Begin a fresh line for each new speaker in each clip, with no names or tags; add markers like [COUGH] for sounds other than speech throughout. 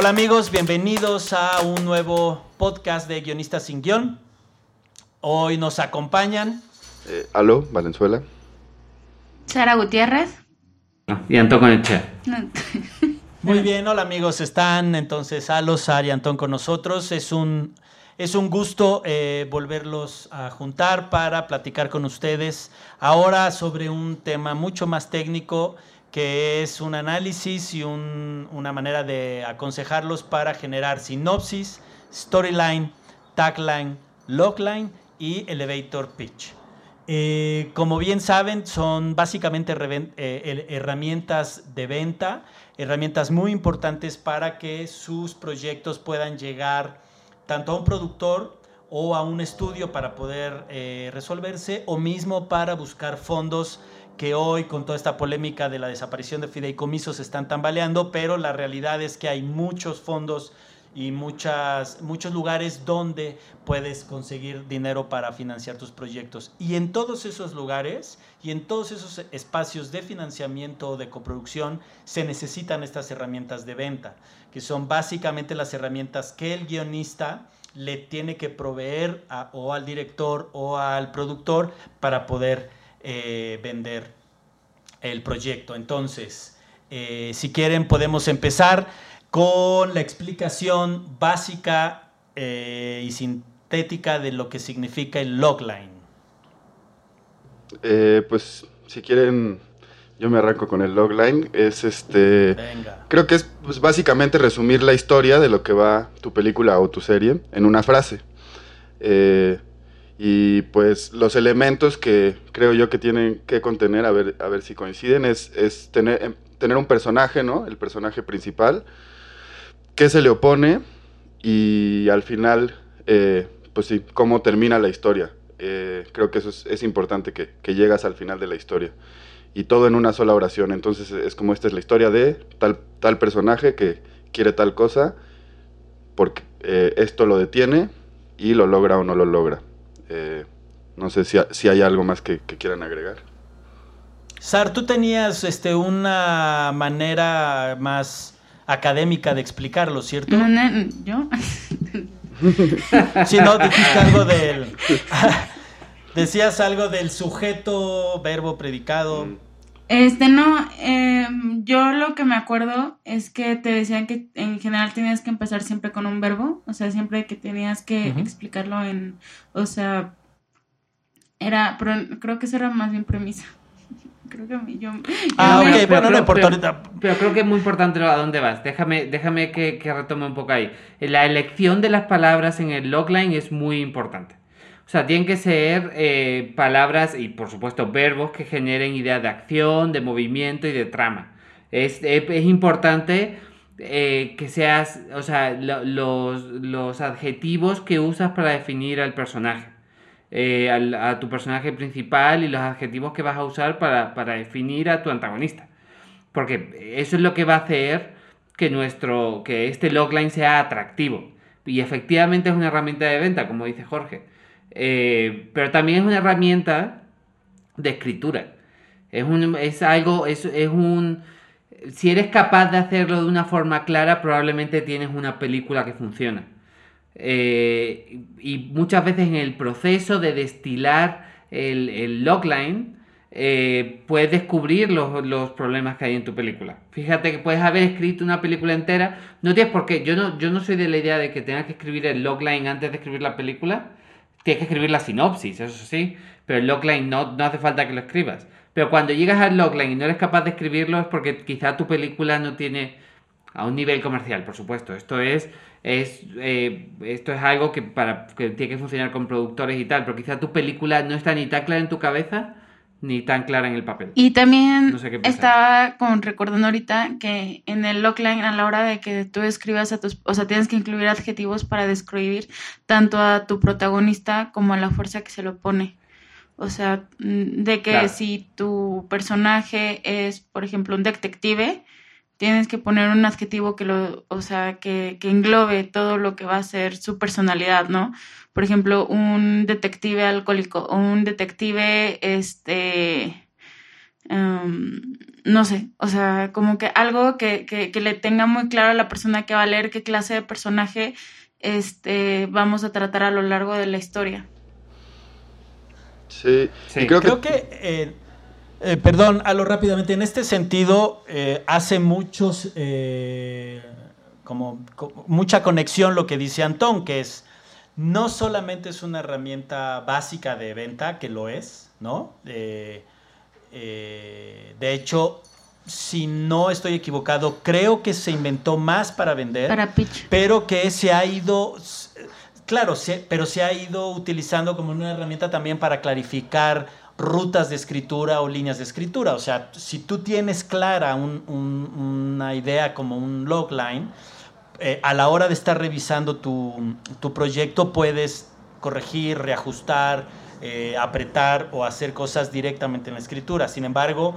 Hola amigos, bienvenidos a un nuevo podcast de Guionistas sin Guión. Hoy nos acompañan
Eh, aló, Valenzuela.
Sara Gutiérrez.
Y Antón con el Che. [LAUGHS]
Muy bien, hola amigos, están entonces Alo, Sara y Antón con nosotros. Es un, es un gusto eh, volverlos a juntar para platicar con ustedes ahora sobre un tema mucho más técnico que es un análisis y un- una manera de aconsejarlos para generar sinopsis, storyline, tagline, logline y elevator pitch. Eh, como bien saben, son básicamente eh, herramientas de venta, herramientas muy importantes para que sus proyectos puedan llegar tanto a un productor o a un estudio para poder eh, resolverse o mismo para buscar fondos que hoy con toda esta polémica de la desaparición de fideicomisos están tambaleando, pero la realidad es que hay muchos fondos y muchas, muchos lugares donde puedes conseguir dinero para financiar tus proyectos. Y en todos esos lugares y en todos esos espacios de financiamiento o de coproducción se necesitan estas herramientas de venta, que son básicamente las herramientas que el guionista le tiene que proveer o al director o al productor para poder eh, vender el proyecto. Entonces, eh, si quieren podemos empezar con la explicación básica eh, y sintética de lo que significa el logline.
Pues si quieren, yo me arranco con el logline. Es este.
Venga.
Creo que es pues, básicamente resumir la historia de lo que va tu película o tu serie en una frase. Eh, y pues los elementos que creo yo que tienen que contener, a ver, a ver si coinciden, es, es tener, em, tener un personaje, ¿no? El personaje principal, qué se le opone y al final, eh, pues sí, cómo termina la historia. Eh, creo que eso es, es importante, que, que llegas al final de la historia. Y todo en una sola oración. Entonces es como esta es la historia de tal, tal personaje que quiere tal cosa, porque eh, esto lo detiene y lo logra o no lo logra. Eh, no sé si, ha- si hay algo más que, que quieran agregar.
Sar, tú tenías este, una manera más académica de explicarlo, ¿cierto?
No, no, ¿Yo? [LAUGHS]
Si no, dijiste algo del... [LAUGHS] Decías algo del sujeto, verbo, predicado.
Mm.
Este, no, eh, yo lo que me acuerdo es que te decían que en general tenías que empezar siempre con un verbo, o sea, siempre que tenías que explicarlo en, o sea, era, pero creo que eso era más bien premisa. [LAUGHS] Creo que a mí- yo...
Ah,
yo
ok, bueno, no importa ahorita.
Pero creo que es muy importante a dónde vas. Déjame, déjame que, que retome un poco ahí. La elección de las palabras en el logline es muy importante. O sea, tienen que ser eh, palabras y, por supuesto, verbos que generen ideas de acción, de movimiento y de trama. Es, importante eh, que seas, o sea, lo- los, los adjetivos que usas para definir al personaje. eh, a tu personaje principal y los adjetivos que vas a usar para, para definir a tu antagonista. Porque eso es lo que va a hacer que nuestro, que este logline sea atractivo. Y efectivamente es una herramienta de venta, como dice Jorge. Eh, pero también es una herramienta de escritura. Es, un, es algo, es, es un... Si eres capaz de hacerlo de una forma clara, probablemente tienes una película que funciona. Eh, y muchas veces en el proceso de destilar el, el logline, eh, puedes descubrir los, los problemas que hay en tu película. Fíjate que puedes haber escrito una película entera, no tienes por qué, yo no, yo no soy de la idea de que tengas que escribir el logline antes de escribir la película, tienes que escribir la sinopsis, eso sí, pero el logline no, no hace falta que lo escribas. Pero cuando llegas al logline y no eres capaz de escribirlo es porque quizá tu película no tiene a un nivel comercial, por supuesto. Esto es, es eh, esto es algo que para que tiene que funcionar con productores y tal, pero quizá tu película no está ni tan clara en tu cabeza ni tan clara en el papel.
Y también
No sé
estaba con recordando ahorita que en el logline a la hora de que tú escribas a tus, o sea, tienes que incluir adjetivos para describir tanto a tu protagonista como a la fuerza que se lo pone. O sea, mm, de que
Claro.
si tu personaje es, por ejemplo, un detective, tienes que poner un adjetivo que lo, o sea, que, que englobe todo lo que va a ser su personalidad, ¿no? Por ejemplo, un detective alcohólico o un detective, este, em, no sé, o sea, como que algo que, que, que le tenga muy claro a la persona que va a leer qué clase de personaje este, vamos a tratar a lo largo de la historia.
Sí, creo,
Creo
que,
que, eh, eh, perdón, a lo rápidamente, en este sentido eh, hace muchos, eh, como, co- mucha conexión lo que dice Antón, que es, no solamente es una herramienta básica de venta, que lo es, ¿no? Eh, eh, de hecho, si no estoy equivocado, creo que se inventó más para vender
Para pitch.
pero que se ha ido, claro, se- pero se ha ido utilizando como una herramienta también para clarificar rutas de escritura o líneas de escritura. O sea, si tú tienes clara un- un- una idea como un logline, eh, a la hora de estar revisando tu, tu proyecto puedes corregir, reajustar, eh, apretar o hacer cosas directamente en la escritura. Sin embargo,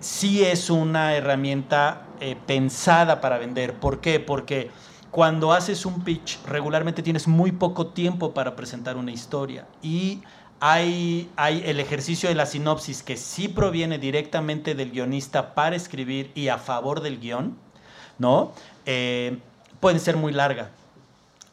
sí es una herramienta eh, pensada para vender. ¿Por qué? Porque cuando haces un pitch, regularmente tienes muy poco tiempo para presentar una historia. Y hay, hay el ejercicio de la sinopsis que sí proviene directamente del guionista para escribir y a favor del guion, ¿no? Puede ser muy larga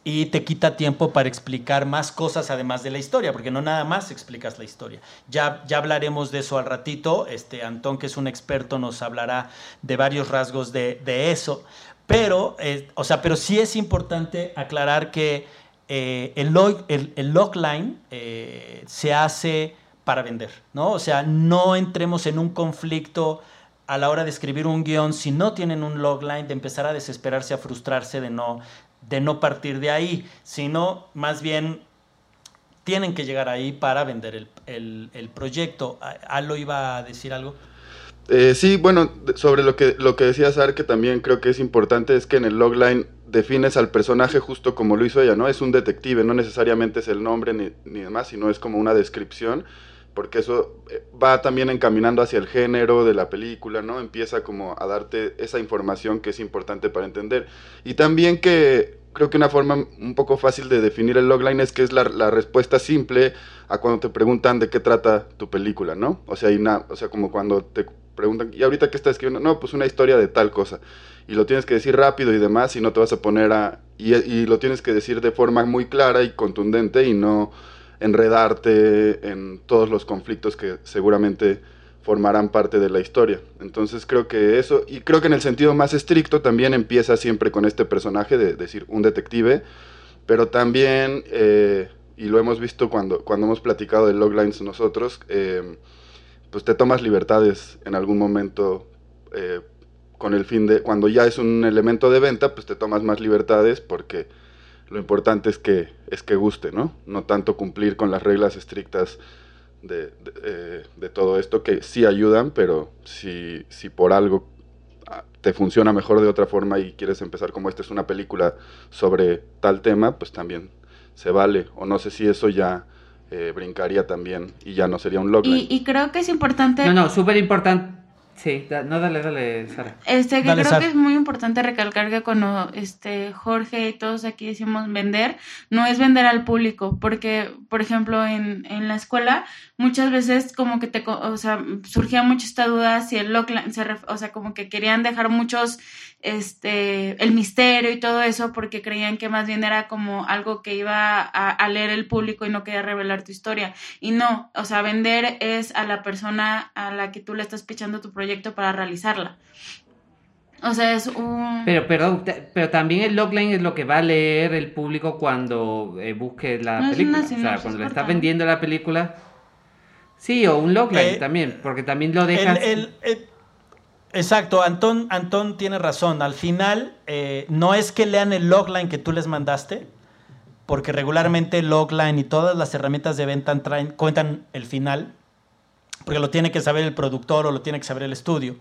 y te quita tiempo para explicar más cosas además de la historia, porque no nada más explicas la historia. Ya, ya hablaremos de eso al ratito. Este, Antón, que es un experto, nos hablará de varios rasgos de, de eso. Pero, eh, o sea, pero sí es importante aclarar que eh, el, log, el, el logline eh, se hace para vender, ¿no? O sea, no entremos en un conflicto a la hora de escribir un guion, si no tienen un logline, de empezar a desesperarse, a frustrarse, de no, de no partir de ahí, sino más bien tienen que llegar ahí para vender el, el- proyecto. ¿A- ¿Alo iba a decir algo?
Eh, sí, bueno, sobre lo que, lo que decía Sar, que también creo que es importante, es que en el logline defines al personaje justo como lo hizo ella, ¿no? Es un detective, no necesariamente es el nombre ni, ni demás, sino es como una descripción, porque eso eh, va también encaminando hacia el género de la película, ¿no? Empieza como a darte esa información que es importante para entender. Y también que creo que una forma un poco fácil de definir el logline es que es la, la respuesta simple a cuando te preguntan de qué trata tu película, ¿no? O sea, hay una, o sea, como cuando te preguntan, ¿y ahorita qué estás escribiendo? No, pues una historia de tal cosa. Y lo tienes que decir rápido y demás, y no te vas a poner a... Y, y lo tienes que decir de forma muy clara y contundente y no enredarte en todos los conflictos que seguramente formarán parte de la historia. Entonces creo que eso, y creo que en el sentido más estricto también empieza siempre con este personaje de decir un detective, pero también, eh, y lo hemos visto cuando, cuando hemos platicado de loglines nosotros, eh, pues te tomas libertades en algún momento eh, con el fin de, cuando ya es un elemento de venta, pues te tomas más libertades porque lo importante es que, es que guste, ¿no? No tanto cumplir con las reglas estrictas de, de, eh, de todo esto, que sí ayudan, pero si, si por algo ah, te funciona mejor de otra forma y quieres empezar como esta es una película sobre tal tema, pues también se vale. O no sé si eso ya eh, brincaría también y ya no sería un logline.
Y, y creo que es importante.
No, no, súper importante. Sí, da- no, dale, dale, Sara.
Este, que
Dale,
creo
Sar.
que es muy importante recalcar que cuando este Jorge y todos aquí decimos vender, no es vender al público, porque, por ejemplo, en, en la escuela, muchas veces como que te, co- o sea, surgía mucho esta duda si el logline, se ref- o sea, como que querían dejar muchos, este, el misterio y todo eso, porque creían que más bien era como algo que iba a, a leer el público y no quería revelar tu historia. Y no, o sea, vender es a la persona a la que tú le estás pichando tu proyecto para realizarla. O sea, es un...
Pero, pero, pero también el logline es lo que va a leer el público cuando eh, busque la
No, es
película.
una
O sea, cuando le estás vendiendo la película. Sí, o un logline
Eh,
también, porque también lo
El-
dejas.
el- el- exacto, Antón, Antón tiene razón. Al final, eh, no es que lean el logline que tú les mandaste, porque regularmente el logline y todas las herramientas de venta cuentan el final. porque lo tiene que saber el productor o lo tiene que saber el estudio.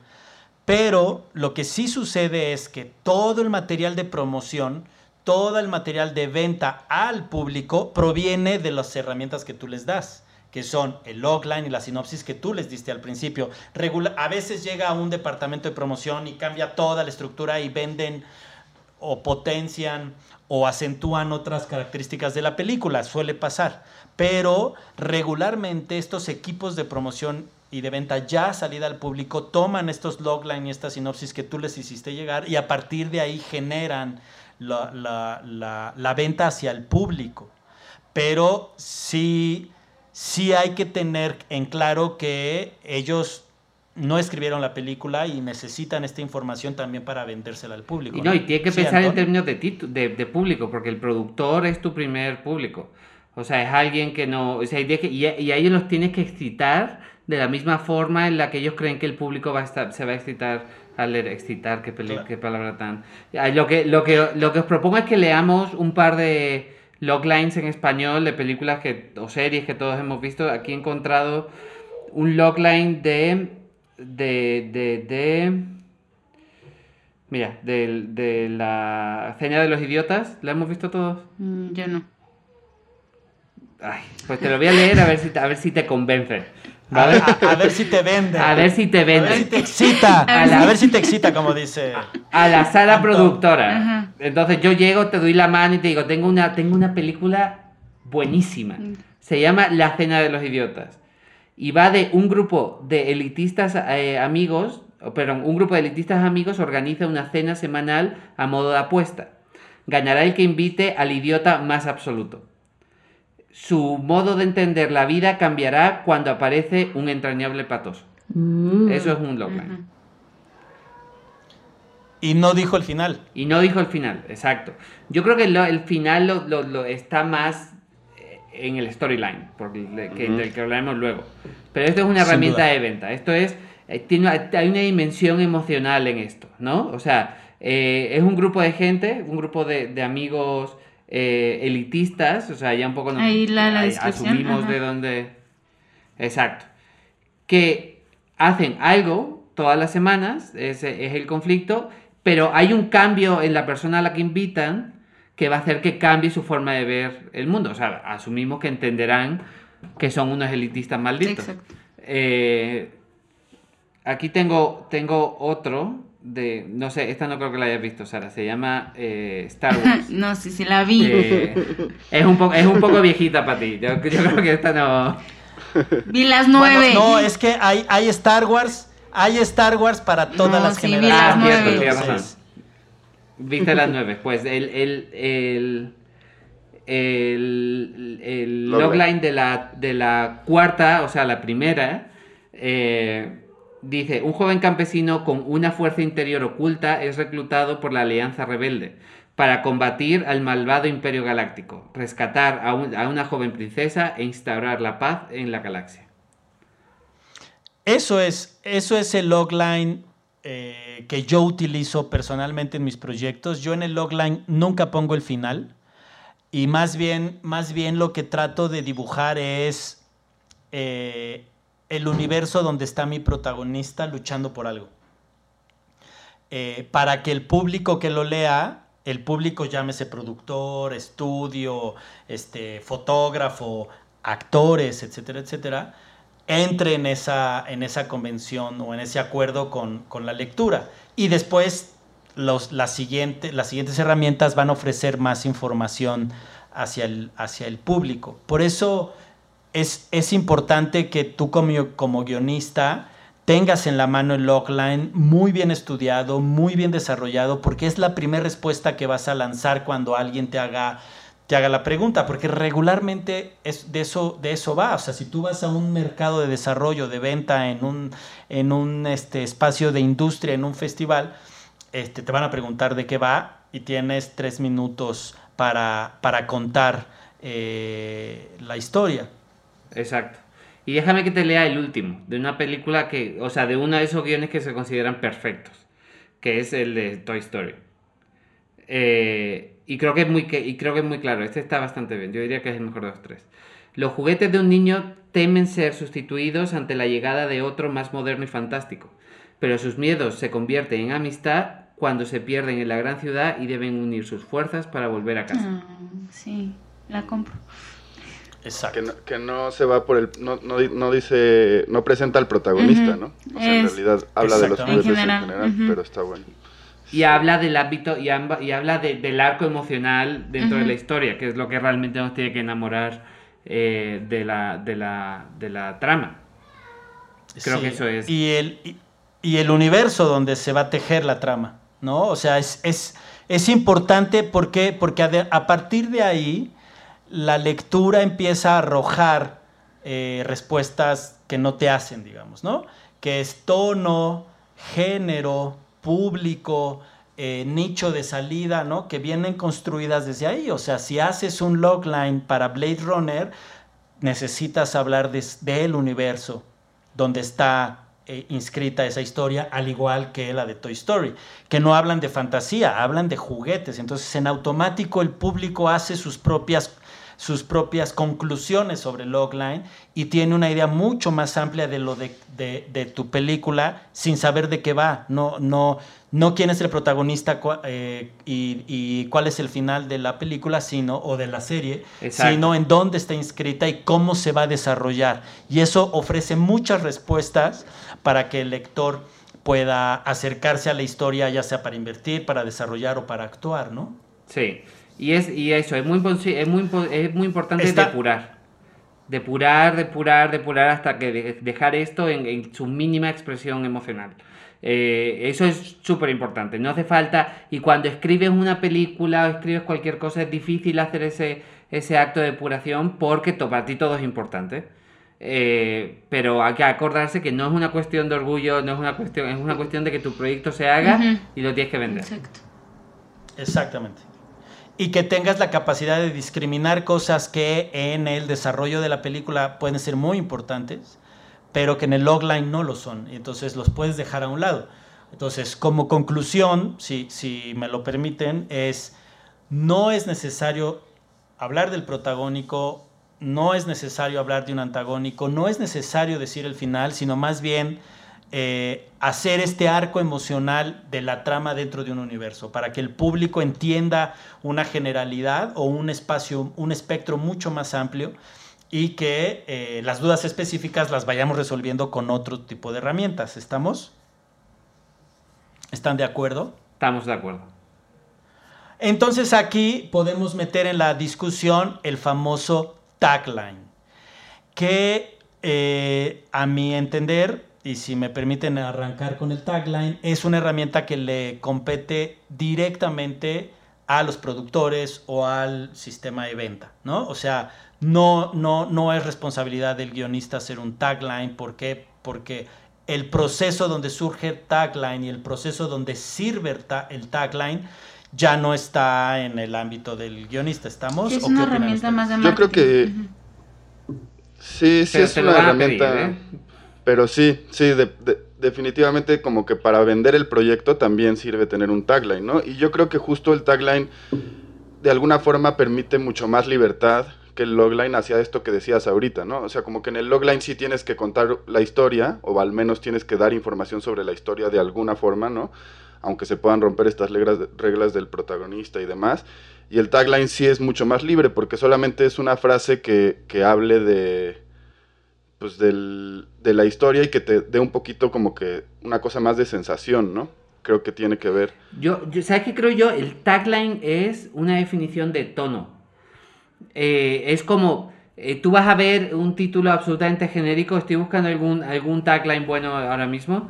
Pero lo que sí sucede es que todo el material de promoción, todo el material de venta al público proviene de las herramientas que tú les das que son el logline y la sinopsis que tú les diste al principio. a veces llega a un departamento de promoción y cambia toda la estructura y venden o potencian o acentúan otras características de la película, suele pasar. Pero regularmente estos equipos de promoción y de venta ya salida al público toman estos logline y esta sinopsis que tú les hiciste llegar y a partir de ahí generan la, venta hacia el público. Pero sí, sí hay que tener en claro que ellos no escribieron la película y necesitan esta información también para vendérsela al público.
Y no, y tiene que pensar en términos de, de, público, porque el productor es tu primer público. O sea, es alguien que no... O sea, y, y, a ellos los tienes que excitar de la misma forma en la que ellos creen que el público va a estar, se va a excitar al leer excitar, qué, qué palabra tan... Lo que, lo, que, lo que os propongo es que leamos un par de loglines en español de películas que, o series que todos hemos visto. Aquí he encontrado un logline de de, de, de mira, de, de, la Ceña de los Idiotas, ¿la hemos visto todos?
Mm, yo no.
Ay, pues te lo voy a leer a ver si, a ver si te convence.
A, ver, si te vende.
A ver si te vende.
A ver si te excita. A, ver si te excita, como dice.
A la sala productora. Entonces yo llego, te doy la mano y te digo, tengo una, tengo una película buenísima. Mm. Se llama La Cena de los Idiotas y va de un grupo de elitistas eh, amigos, perdón, un grupo de elitistas amigos organiza una cena semanal a modo de apuesta. Ganará el que invite al idiota más absoluto. Su modo de entender la vida cambiará cuando aparece un entrañable patoso. Mm. Eso es un logline.
Y no dijo el final.
Y no dijo el final, exacto. Yo creo que el final lo está más en el storyline, porque, que, del que hablaremos luego. Pero esto es una herramienta de venta. Esto es, eh, tiene, hay una dimensión emocional en esto, ¿no? O sea, eh, es un grupo de gente, un grupo de, amigos eh, elitistas, o sea, ya un poco nos,
Ahí la,
asumimos de dónde... Exacto. Que hacen algo todas las semanas, ese es el conflicto, pero hay un cambio en la persona a la que invitan que va a hacer que cambie su forma de ver el mundo. O sea, asumimos que entenderán que son unos elitistas malditos. Eh, aquí tengo, tengo otro de, no sé, esta no creo que la hayas visto, Sara, se llama eh, Star [LAUGHS] Wars.
no, sí, sí la vi.
Eh, es, un poco, es un poco viejita para ti, yo, creo que esta no...
Vi las nueve.
no, es que hay, hay Star Wars, hay Star Wars para todas las generaciones.
Viste las [LAUGHS] nueve. Pues el, el, el, el, el logline de la, de la cuarta, o sea, la primera, eh, dice, un joven campesino con una fuerza interior oculta es reclutado por la Alianza Rebelde para combatir al malvado Imperio Galáctico, rescatar a, una joven princesa e instaurar la paz en la galaxia.
Eso es, eso es el logline eh, que yo utilizo personalmente en mis proyectos. Yo en el logline nunca pongo el final y más bien, más bien lo que trato de dibujar es eh, el universo donde está mi protagonista luchando por algo. Eh, para que el público que lo lea, el público llámese productor, estudio, este, fotógrafo, actores, etcétera, etcétera, entre en esa, en esa convención o en ese acuerdo con, la lectura. Y después los, las, las siguientes herramientas van a ofrecer más información hacia el, hacia el público. Por eso es, es importante que tú como, como guionista tengas en la mano el logline muy bien estudiado, muy bien desarrollado, porque es la primera respuesta que vas a lanzar cuando alguien te haga te haga la pregunta, porque regularmente es de, eso, de eso va. O sea, si tú vas a un mercado de desarrollo, de venta, en un, en un este, espacio de industria, en un festival, este, te van a preguntar de qué va y tienes tres minutos para, para contar eh, la historia.
Exacto. Y déjame que te lea el último, de una película que, o sea, de uno de esos guiones que se consideran perfectos, que es el de Toy Story. Eh, y creo que es muy, y creo que es muy claro. Este está bastante bien. Yo diría que es el mejor de los tres. Los juguetes de un niño temen ser sustituidos ante la llegada de otro más moderno y fantástico, pero sus miedos se convierten en amistad cuando se pierden en la gran ciudad y deben unir sus fuerzas para volver a casa.
Ah, sí, la compro.
Exacto.
Que no, que no se va por el. No, no, no dice. No presenta al protagonista,
Ujú.
¿no? O sea, en
Es-
realidad habla de los juguetes
En
en
general,
general,
ujú.
pero está bueno.
Y habla del ámbito y, amba- y habla de- del arco emocional dentro de
Ujú.
la historia, que es lo que realmente nos tiene que enamorar eh, de, la, de, la, de la trama. Creo
Sí,
que eso es.
Y el, y, y el universo donde se va a tejer la trama, ¿no? O sea, es, es, es importante porque, porque a, a partir de ahí la lectura empieza a arrojar eh, respuestas que no te hacen, digamos, ¿no? Que es tono, género, público, eh, nicho de salida, ¿no? Que vienen construidas desde ahí. O sea, si haces un logline para Blade Runner, necesitas hablar de- del universo donde está eh, inscrita esa historia, al igual que la de Toy Story, que no hablan de fantasía, hablan de juguetes. Entonces, en automático el público hace sus propias sus propias conclusiones sobre Logline y tiene una idea mucho más amplia de lo de, de- de tu película sin saber de qué va. No, no, no quién es el protagonista eh, y, y cuál es el final de la película sino, o de la serie,
Exacto.
sino en dónde está inscrita y cómo se va a desarrollar. Y eso ofrece muchas respuestas para que el lector pueda acercarse a la historia, ya sea para invertir, para desarrollar o para actuar, ¿no?
Sí, y, es, y eso, es muy, es muy, es muy importante
Está-
depurar. Depurar, depurar, depurar hasta que de- dejar esto en, en su mínima expresión emocional. Eh, eso es súper importante. No hace falta, y cuando escribes una película o escribes cualquier cosa, es difícil hacer ese, ese acto de depuración porque to- para ti todo es importante. Eh, pero hay que acordarse que no es una cuestión de orgullo, no es una cuestión, es una cuestión de que tu proyecto se haga y lo tienes que vender.
Exacto.
Exactamente. Y que tengas la capacidad de discriminar cosas que en el desarrollo de la película pueden ser muy importantes, pero que en el logline no lo son. Y entonces los puedes dejar a un lado. Entonces, como conclusión, si, si me lo permiten, es no es necesario hablar del protagónico, no es necesario hablar de un antagónico, no es necesario decir el final, sino más bien eh, hacer este arco emocional de la trama dentro de un universo, para que el público entienda una generalidad o un espacio, un espectro mucho más amplio y que eh, las dudas específicas las vayamos resolviendo con otro tipo de herramientas. ¿Estamos? ¿Están de acuerdo?
Estamos de acuerdo.
Entonces aquí podemos meter en la discusión el famoso tagline, que eh, a mi entender, y si me permiten arrancar con el tagline, es una herramienta que le compete directamente a los productores o al sistema de venta, ¿no? O sea, no, no, no es responsabilidad del guionista hacer un tagline, ¿por qué? Porque el proceso donde surge el tagline y el proceso donde sirve el ta- el tagline ya no está en el ámbito del guionista, ¿estamos?
Es
¿O qué
una herramienta
ustedes?
más de
Yo creo que-
marketing.
Sí, sí
Pero
es una
pedir,
herramienta.
¿eh?
Pero sí, sí, de- de- definitivamente como que para vender el proyecto también sirve tener un tagline, ¿no? Y yo creo que justo el tagline de alguna forma permite mucho más libertad que el logline hacia esto que decías ahorita, ¿no? O sea, como que en el logline sí tienes que contar la historia, o al menos tienes que dar información sobre la historia de alguna forma, ¿no? Aunque se puedan romper estas reglas, reglas del protagonista y demás. Y el tagline sí es mucho más libre, porque solamente es una frase que, que hable de, pues del, de la historia y que te dé un poquito como que una cosa más de sensación, ¿no? Creo que tiene que ver.
Yo, yo- ¿sabes qué creo yo? El tagline es una definición de tono. Eh, es como, eh, tú vas a ver un título absolutamente genérico, estoy buscando algún, algún tagline bueno ahora mismo,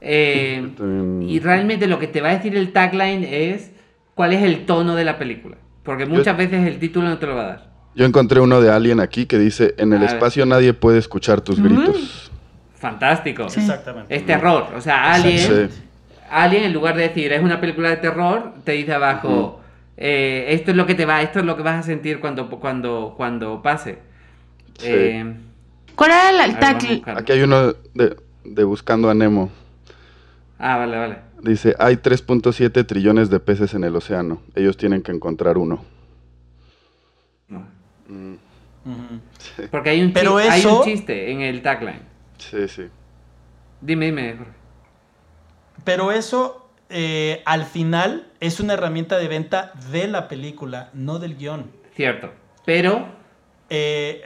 eh, [LAUGHS]
También-
y realmente lo que te va a decir el tagline es cuál es el tono de la película. Porque muchas veces el título no te lo va a dar.
Yo encontré uno de Alien aquí que dice, en el
A ver.
espacio nadie puede escuchar tus
Uy.
gritos.
Fantástico.
Sí.
Exactamente.
Es terror. O sea, Alien,
Sí.
Alien, en lugar de decir es una película de terror, te dice abajo, eh, esto es lo que te va, esto es lo que vas a sentir cuando, cuando, cuando pase.
Sí.
Eh,
¿Cuál era el,
buscarlo.
Aquí hay uno de, de Buscando a Nemo.
Ah, vale, vale.
Dice, hay 3.7 trillones de peces en el océano. Ellos tienen que encontrar uno.
Porque hay un,
Pero
chi- hay
eso-
un chiste en el tagline.
Sí, sí.
Dime, dime. Jorge.
Pero eso, eh, al final, es una herramienta de venta de la película, no del guion.
Cierto. Pero,
Eh,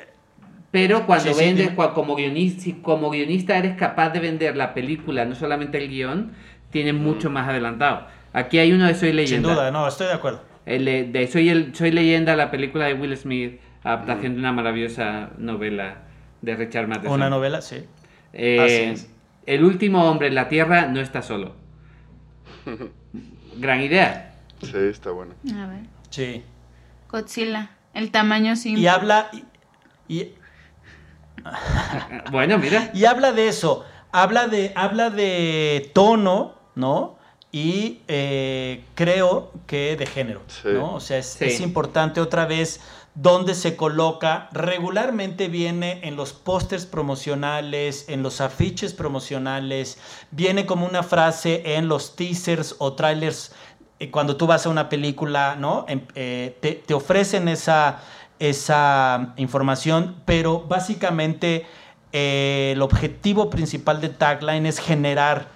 pero cuando
Sí,
vendes, como, guionista, si como guionista eres capaz de vender la película, no solamente el guion, tienes mucho más adelantado. Aquí hay uno de Soy
sin
Leyenda.
duda, no, estoy de acuerdo.
El de, de Soy, el, Soy Leyenda, la película de Will Smith, adaptación de una maravillosa novela de Richard Matheson.
Una novela, sí.
Eh,
Así es.
El último hombre en la Tierra no está solo. [LAUGHS] Gran idea.
Sí, está bueno.
A ver.
Sí.
Godzilla. El tamaño sí.
Y habla. Y, y- [LAUGHS]
Bueno, mira.
y habla de eso. Habla de, habla de tono, ¿no? Y eh, creo que de género,
Sí.
¿no? O sea, es,
Sí.
es importante otra vez dónde se coloca. Regularmente viene en los pósters promocionales, en los afiches promocionales, viene como una frase en los teasers o trailers. eh, Cuando tú vas a una película, ¿no? Em- eh, te, te ofrecen esa, esa información, pero básicamente eh, el objetivo principal de Tagline es generar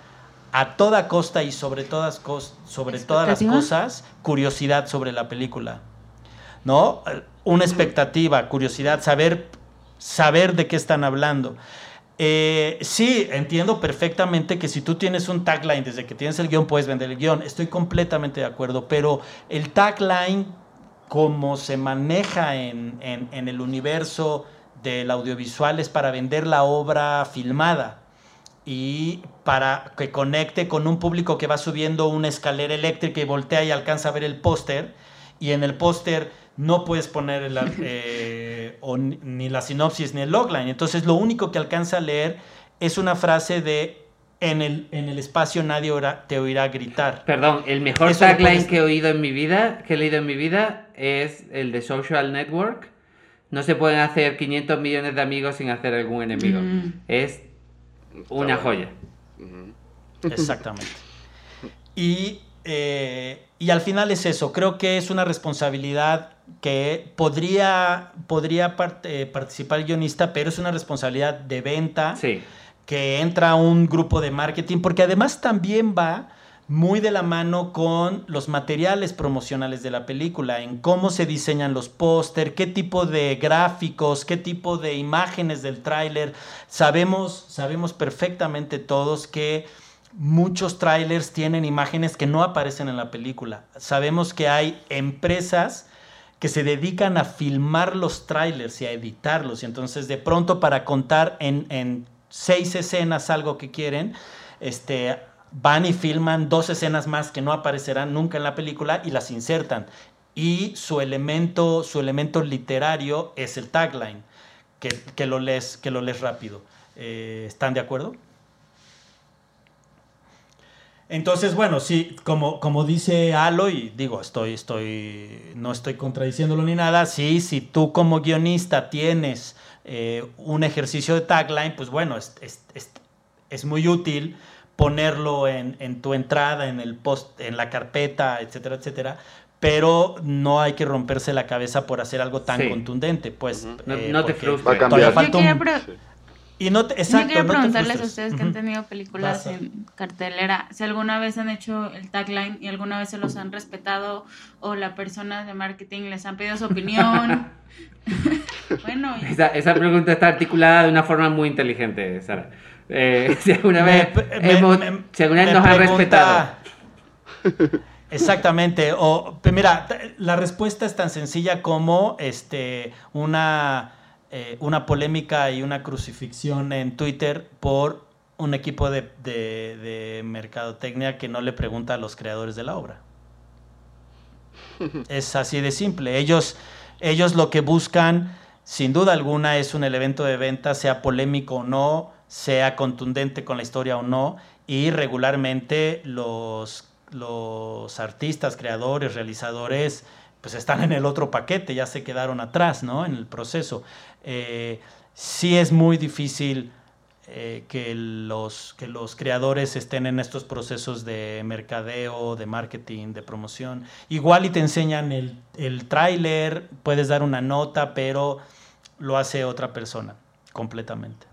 a toda costa y sobre todas, sobre todas las cosas curiosidad sobre la película. ¿No? Una expectativa, curiosidad, saber, saber de qué están hablando. Eh, sí, entiendo perfectamente que si tú tienes un tagline desde que tienes el guion, puedes vender el guion. Estoy completamente de acuerdo, pero el tagline, como se maneja en, en- en el universo del audiovisual, es para vender la obra filmada y para que conecte con un público que va subiendo una escalera eléctrica y voltea y alcanza a ver el póster. Y en el póster no puedes poner el, eh, o ni, ni la sinopsis ni el logline. Entonces lo único que alcanza a leer es una frase de en el, en el espacio nadie ora- te oirá gritar.
Perdón, el mejor
Eso
tagline
puedes-
que he oído en mi vida, que he leído en mi vida, es el de Social Network. No se pueden hacer 500 millones de amigos sin hacer algún enemigo.
Mm.
Es una
Está
joya.
Exactamente. Y, eh, y al final es eso, creo que es una responsabilidad que podría, podría part- eh, participar el guionista, pero es una responsabilidad de venta
Sí.
que entra un grupo de marketing, porque además también va muy de la mano con los materiales promocionales de la película, en cómo se diseñan los póster, qué tipo de gráficos, qué tipo de imágenes del tráiler. Sabemos, sabemos perfectamente todos que muchos trailers tienen imágenes que no aparecen en la película. Sabemos que hay empresas que se dedican a filmar los trailers y a editarlos. Y entonces, de pronto, para contar en, en seis escenas algo que quieren, este, van y filman dos escenas más que no aparecerán nunca en la película y las insertan. Y su elemento, su elemento literario es el tagline, que, que lo, lees, que lo lees rápido. Eh, ¿Están de acuerdo? Entonces, bueno, sí, como, como dice Alo, y digo, estoy, estoy, no estoy contradiciéndolo ni nada, sí, si tú como guionista tienes eh, un ejercicio de tagline, pues bueno, es, es, es, es muy útil ponerlo en, en, tu entrada, en el post, en la carpeta, etcétera, etcétera. Pero no hay que romperse la cabeza por hacer algo tan
Sí.
contundente, pues.
No-
eh,
no te
todavía falta un-
pre-
Sí.
Y no te,
Yo
exacto, no te
preguntarles a ustedes que han tenido películas en cartelera, si alguna vez han hecho el tagline y alguna vez se los han respetado o la persona de marketing les han pedido su opinión. [LAUGHS] bueno, y-
Esa, esa pregunta está articulada de una forma muy inteligente, Sara. Eh, [LAUGHS] si alguna vez,
me-
hemos-
me-
si alguna vez
me
nos ha
pregunta-
respetado. [LAUGHS]
Exactamente. O, mira, la respuesta es tan sencilla como este, una, eh, una polémica y una crucifixión en Twitter por un equipo de, de- de mercadotecnia que no le pregunta a los creadores de la obra. [LAUGHS] Es así de simple. Ellos, ellos lo que buscan, sin duda alguna, es un evento de venta, sea polémico o no, sea contundente con la historia o no, y regularmente los, los artistas, creadores, realizadores, pues están en el otro paquete, ya se quedaron atrás, ¿no? En el proceso. Eh, sí es muy difícil eh, que, los, que los creadores estén en estos procesos de mercadeo, de marketing, de promoción. Igual y te enseñan el, el tráiler, puedes dar una nota, pero lo hace otra persona, completamente.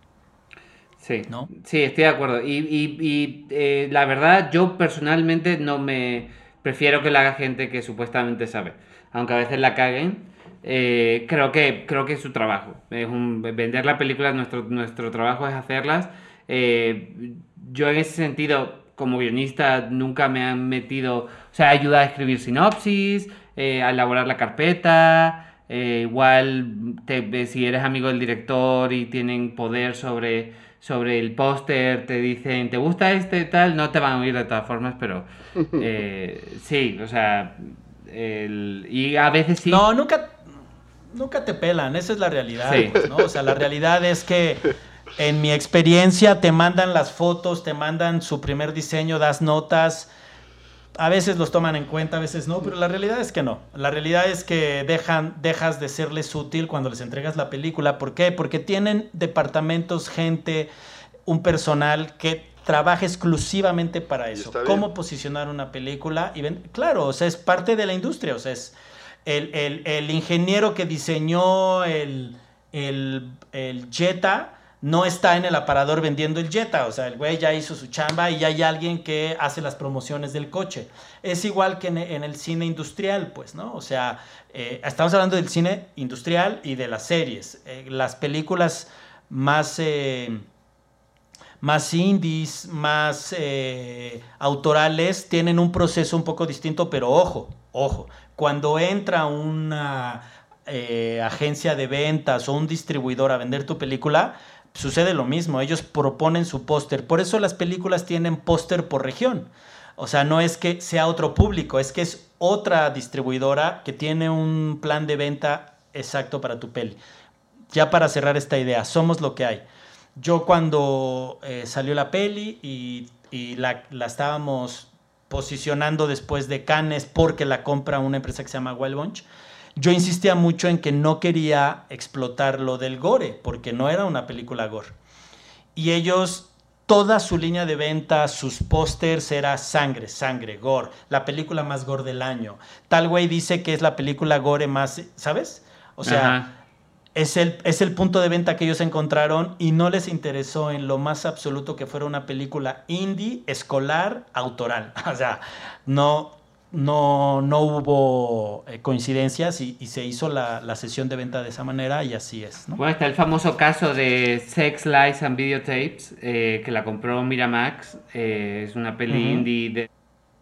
Sí, ¿no? sí, estoy de acuerdo. Y, y, eh, la verdad, yo personalmente no me prefiero que la haga gente que supuestamente sabe, aunque a veces la caguen. Eh, creo que creo que es su trabajo. Es un, vender la película, nuestro, nuestro trabajo es hacerlas. Eh, yo en ese sentido, como guionista, nunca me han metido, o sea, ayuda a escribir sinopsis, a elaborar la carpeta, igual te, si eres amigo del director y tienen poder sobre sobre el póster, te dicen, ¿te gusta este tal? No te van a oír de todas formas, pero [LAUGHS] eh, sí, o sea, y a veces sí.
No, nunca, nunca te pelan, esa es la realidad. Pues, ¿no? O sea, la realidad es que en mi experiencia te mandan las fotos, te mandan su primer diseño, das notas a veces los toman en cuenta, a veces no, pero la realidad es que no. La realidad es que dejan, dejas de serles útil cuando les entregas la película. ¿Por qué? Porque tienen departamentos, gente, un personal que trabaja exclusivamente para eso. Cómo posicionar una película. Y ven, claro, o sea, es parte de la industria. O sea, es el, ingeniero que diseñó el, el, el Jetta no está en el aparador vendiendo el Jetta, o sea, el güey ya hizo su chamba y ya hay alguien que hace las promociones del coche. Es igual que en, el cine industrial, pues, ¿no? O sea, eh, estamos hablando del cine industrial y de las series. Eh, las películas más, eh, más indies, más autorales, tienen un proceso un poco distinto, pero ojo, ojo, cuando entra una agencia de ventas o un distribuidor a vender tu película, sucede lo mismo, ellos proponen su póster. Por eso las películas tienen póster por región. O sea, no es que sea otro público, es que es otra distribuidora que tiene un plan de venta exacto para tu peli. Ya para cerrar esta idea, somos lo que hay. Yo cuando eh, salió la peli y, la, estábamos posicionando después de Cannes porque la compra una empresa que se llama Wild Bunch, yo insistía mucho en que no quería explotar lo del gore, porque no era una película gore. Y ellos, toda su línea de venta, sus pósters era sangre, sangre, gore, la película más gore del año. Tal güey dice que es la película gore más, ¿sabes? O sea, es el, es el punto de venta que ellos encontraron y no les interesó en lo más absoluto que fuera una película indie, escolar, autoral. [LAUGHS] O sea, no, no, no hubo eh, coincidencias y, se hizo la, sesión de venta de esa manera y así es.
Bueno, está el famoso caso de Sex, Lies and Videotapes, eh, que la compró Miramax. Eh, es una peli indie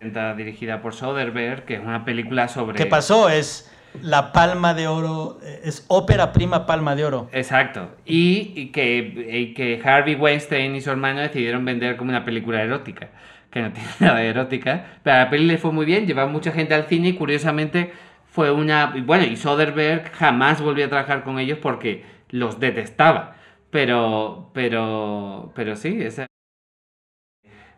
de dirigida por Soderbergh, que es una película sobre...
¿Qué pasó? Es la palma de oro, es ópera prima palma de oro.
Exacto. Y, que, que Harvey Weinstein y su hermano decidieron vender como una película erótica que no [LAUGHS] tiene nada de erótica, pero a la peli le fue muy bien, llevaba mucha gente al cine y curiosamente fue una... Bueno, y Soderbergh jamás volvió a trabajar con ellos porque los detestaba, pero, pero, pero sí, esa...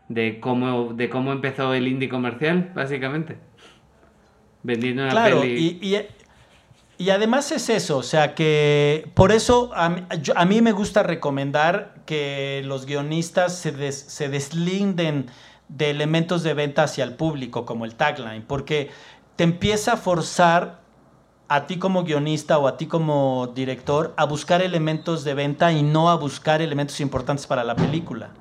De cómo, de cómo empezó el indie comercial, básicamente. Vendiendo una
claro, peli... Y, y, además es eso, o sea que por eso a mí, a mí me gusta recomendar que los guionistas se, se deslinden de elementos de venta hacia el público, como el tagline, porque te empieza a forzar a ti como guionista o a ti como director a buscar elementos de venta y no a buscar elementos importantes para la película,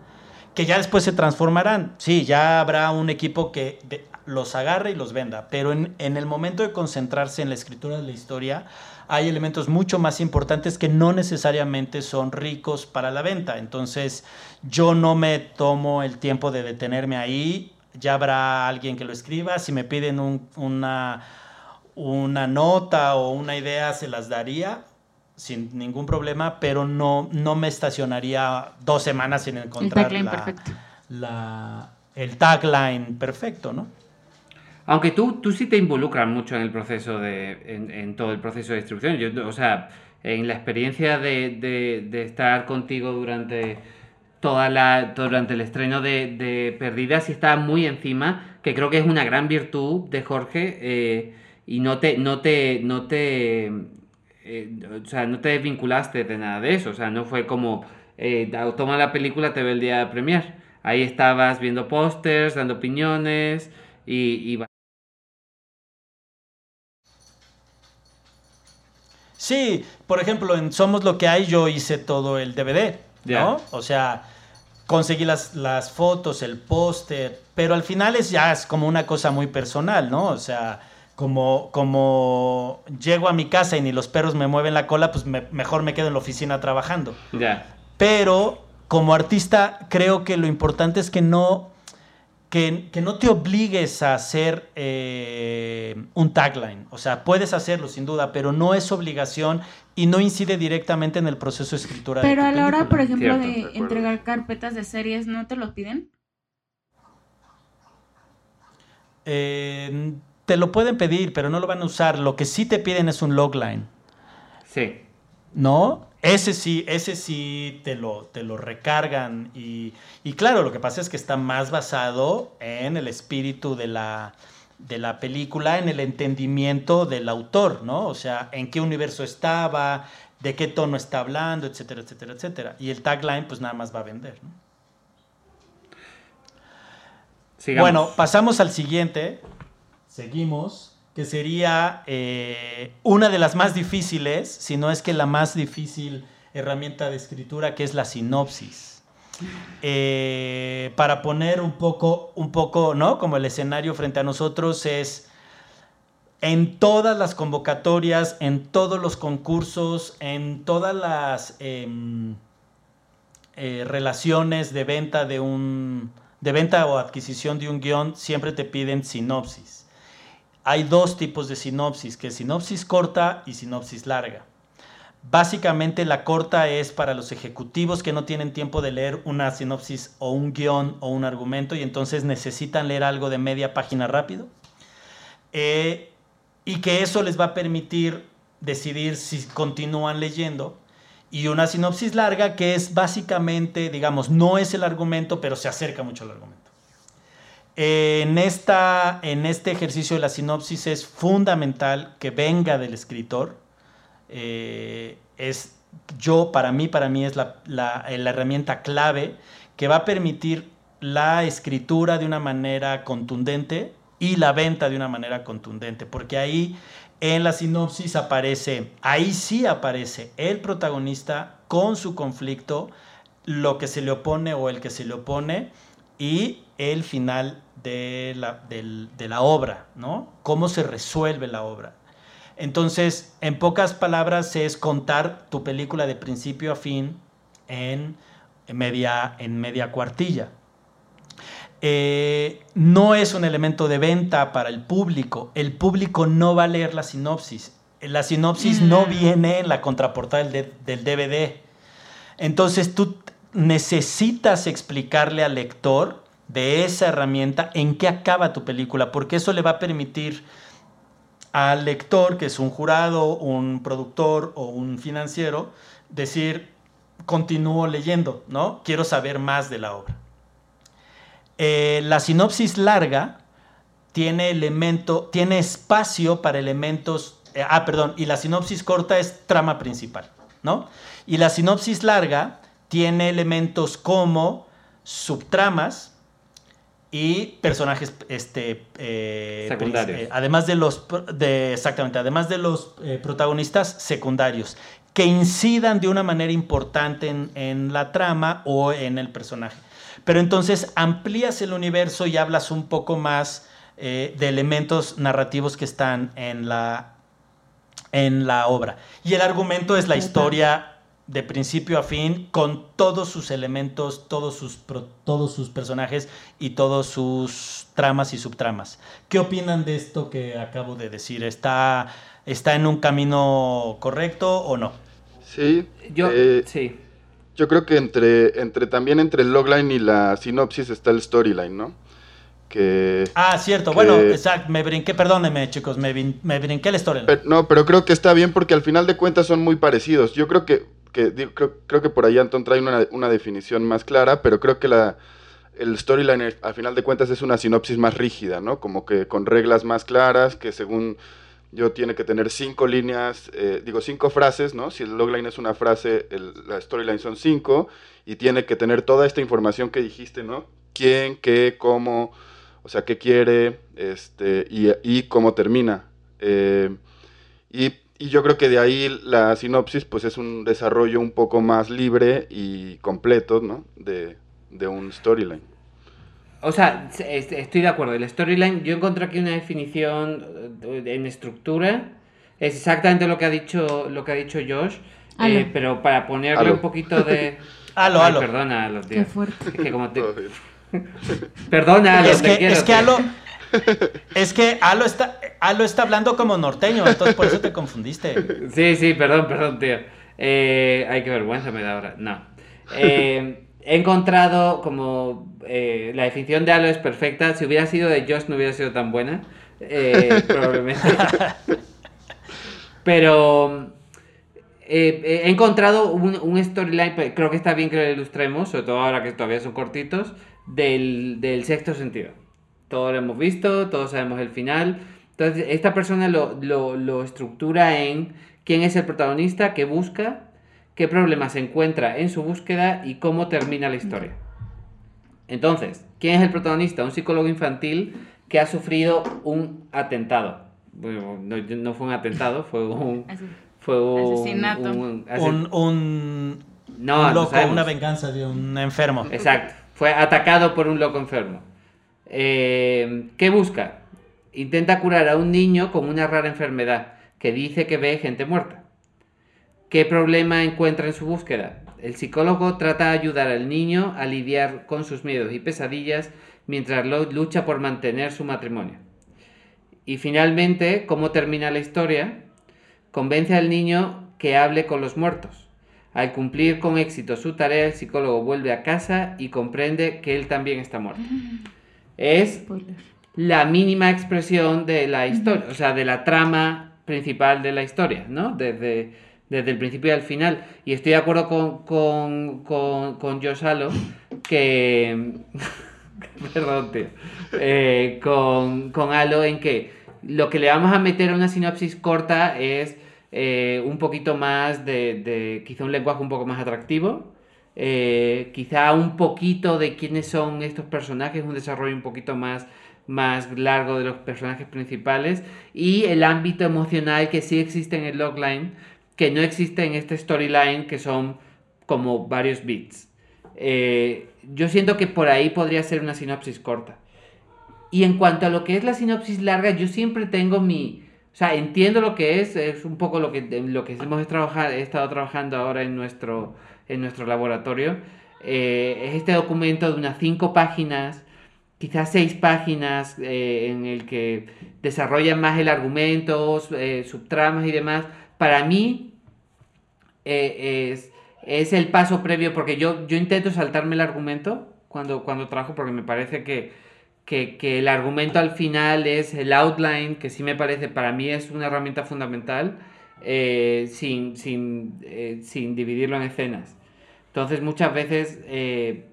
que ya después se transformarán. Sí, ya habrá un equipo que los agarre y los venda, pero en, en el momento de concentrarse en la escritura de la historia, hay elementos mucho más importantes que no necesariamente son ricos para la venta. Entonces, yo no me tomo el tiempo de detenerme ahí. Ya habrá alguien que lo escriba. Si me piden una, una nota o una idea, se las daría sin ningún problema, pero no, no me estacionaría dos semanas sin encontrar el la, el tagline perfecto, ¿no?
Aunque tú, tú sí te involucras mucho en el proceso de, en, todo el proceso de distribución. Yo, o sea, en la experiencia de, estar contigo durante toda la, durante el estreno de, de Perdidas y estaba muy encima, que creo que es una gran virtud de Jorge, eh, y no te, no te, no te, eh, o sea, no te desvinculaste de nada de eso, o sea, no fue como, eh, toma la película, te ve el día de premier. Ahí estabas viendo pósters, dando opiniones y, y
Sí, por ejemplo, en Somos lo que hay yo hice todo el DVD, ¿no? O sea, conseguí las, las fotos, el póster, pero al final es ya es como una cosa muy personal, ¿no? O sea, como, como llego a mi casa y ni los perros me mueven la cola, pues me- mejor me quedo en la oficina trabajando.
Ya.
Pero como artista creo que lo importante es que no, que, que no te obligues a hacer eh, un tagline. O sea, puedes hacerlo sin duda, pero no es obligación y no incide directamente en el proceso de escritura. de
Pero a la hora,
película.
por ejemplo,
Cierto,
de entregar carpetas de series, ¿no te lo piden?
Eh, te lo pueden pedir, pero no lo van a usar. Lo que sí te piden es un logline.
Sí.
¿No? Ese sí, ese sí te lo, te lo recargan. Y, y claro, lo que pasa es que está más basado en el espíritu de la, de la película, en el entendimiento del autor, ¿no? O sea, en qué universo estaba, de qué tono está hablando, etcétera, etcétera, etcétera. Y el tagline, pues nada más va a vender, ¿no?
Sigamos.
Bueno, pasamos al siguiente. Seguimos. Que sería eh, una de las más difíciles, si no es que la más difícil herramienta de escritura, que es la sinopsis. Eh, para poner un poco, un poco, ¿no? Como el escenario frente a nosotros es en todas las convocatorias, en todos los concursos, en todas las em, eh, relaciones de venta de un de venta o adquisición de un guion, siempre te piden sinopsis. Hay dos tipos de sinopsis, que es sinopsis corta y sinopsis larga. Básicamente la corta es para los ejecutivos que no tienen tiempo de leer una sinopsis o un guion o un argumento y entonces necesitan leer algo de media página rápido. Eh, y que eso les va a permitir decidir si continúan leyendo. Y una sinopsis larga que es básicamente, digamos, no es el argumento, pero se acerca mucho al argumento. En, esta, en este ejercicio de la sinopsis es fundamental que venga del escritor. Eh, es yo, para mí, para mí es la, la- la herramienta clave que va a permitir la escritura de una manera contundente y la venta de una manera contundente, porque ahí en la sinopsis aparece, ahí sí aparece el protagonista con su conflicto, lo que se le opone o el que se le opone y el final de la, de la obra, ¿no? Cómo se resuelve la obra. Entonces, en pocas palabras, es contar tu película de principio a fin en media, en media cuartilla. Eh, no es un elemento de venta para el público. El público no va a leer la sinopsis. La sinopsis no
Mm.
viene en la contraportada del, de- del DVD. Entonces tú necesitas explicarle al lector de esa herramienta en qué acaba tu película, porque eso le va a permitir al lector, que es un jurado, un productor o un financiero, decir, continúo leyendo, ¿no? Quiero saber más de la obra. Eh, la sinopsis larga tiene elemento, tiene espacio para elementos, eh, ah, perdón, y la sinopsis corta es trama principal, ¿no? Y la sinopsis larga tiene elementos como subtramas y personajes, este, eh,
Secundarios.
eh, además de los, de, exactamente, además de los eh, protagonistas secundarios, que incidan de una manera importante en, en la trama o en el personaje. Pero entonces amplías el universo y hablas un poco más eh, de elementos narrativos que están en la, en la obra. Y el argumento es la historia de principio a fin, con todos sus elementos, todos sus, pro- todos sus personajes y todos sus tramas y subtramas. ¿Qué opinan de esto que acabo de decir? ¿Está, está en un camino correcto o no?
Sí.
Yo,
eh,
sí.
Yo creo que entre, entre también entre el logline y la sinopsis está el storyline, ¿no? Que
Ah, cierto.
que-
Bueno, exacto. Me brinqué, perdónenme, chicos. Me, me brinqué la historia.
Pero- no, pero creo que está bien porque al final de cuentas son muy parecidos. Yo creo que, que creo, que por ahí Anton trae una, definición más clara, pero creo que la, el storyline eh, al final de cuentas es una sinopsis más rígida, ¿no? Como que con reglas más claras, que según yo tiene que tener cinco líneas, eh, digo cinco frases, ¿no? Si el logline es una frase, la storyline son cinco, y tiene que tener toda esta información que dijiste, ¿no? ¿Quién, qué, cómo, o sea, qué quiere, este, y, y cómo termina. Eh, y y yo creo que de ahí la sinopsis pues es un desarrollo un poco más libre y completo, ¿no? De, de un storyline.
O sea, estoy de acuerdo. El storyline, yo encontré aquí una definición eh, en estructura. Es exactamente lo que ha dicho, lo que ha dicho Josh. Eh, pero para ponerle un poquito de. [LAUGHS]
Aló,
Ay,
aló.
Perdona, los
Qué
días.
fuerte.
Es que como te-
Joder. [LAUGHS]
Perdona, Alo,
es
te
que,
quiero,
es que Alo, [LAUGHS] es que Alo está, Alo está hablando como norteño, entonces por eso te confundiste.
Sí, sí, perdón, perdón, tío. Eh, ay, qué vergüenza me da ahora. No. Eh, he encontrado como eh, la definición de Halo es perfecta. Si hubiera sido de Josh no hubiera sido tan buena. eh, [LAUGHS] probablemente. Pero eh, he encontrado un, un storyline, creo que está bien que lo ilustremos, sobre todo ahora que todavía son cortitos, del, del sexto sentido. Todos lo hemos visto, todos sabemos el final. Entonces, esta persona lo, lo, lo estructura en quién es el protagonista, qué busca, qué problemas se encuentra en su búsqueda y cómo termina la historia. Entonces, ¿quién es el protagonista? Un psicólogo infantil que ha sufrido un atentado. Bueno, no, no fue un atentado, fue un... Fue un...
Asesinato.
un- ase-
Un, un,
No,
un
no
loco,
sabemos.
una venganza de un enfermo.
Exacto. Fue atacado por un loco enfermo. Eh, ¿Qué busca? Intenta curar a un niño con una rara enfermedad que dice que ve gente muerta. ¿Qué problema encuentra en su búsqueda? El psicólogo trata de ayudar al niño a lidiar con sus miedos y pesadillas mientras lucha por mantener su matrimonio. Y finalmente, ¿cómo termina la historia? Convence al niño que hable con los muertos. Al cumplir con éxito su tarea, el psicólogo vuelve a casa y comprende que él también está muerto. [LAUGHS] Es
Spoiler.
la mínima expresión de la historia, o sea, de la trama principal de la historia, ¿no? Desde, desde el principio al final. Y estoy de acuerdo con, con, con, con que... [LAUGHS] Perdón, tío. Eh, con, con en que lo que le vamos a meter a una sinopsis corta es eh, un poquito más de, de quizá un lenguaje un poco más atractivo, eh, quizá un poquito de quiénes son estos personajes, un desarrollo un poquito más, más largo de los personajes principales y el ámbito emocional que sí existe en el logline, que no existe en este storyline, que son como varios bits. Eh, yo siento que por ahí podría ser una sinopsis corta. Y en cuanto a lo que es la sinopsis larga, yo siempre tengo mi... O sea, entiendo lo que es, es un poco lo que, lo que hemos estado trabajando ahora en nuestro, en nuestro laboratorio. Eh, es este documento de unas cinco páginas, quizás seis páginas, eh, en el que desarrollan más el argumento, eh, subtramas y demás. Para mí eh, es, es el paso previo, porque yo, yo intento saltarme el argumento cuando, cuando trabajo, porque me parece que, que, que el argumento al final es el outline, que sí me parece, para mí es una herramienta fundamental, eh, sin, sin, eh, sin dividirlo en escenas. Entonces muchas veces, eh,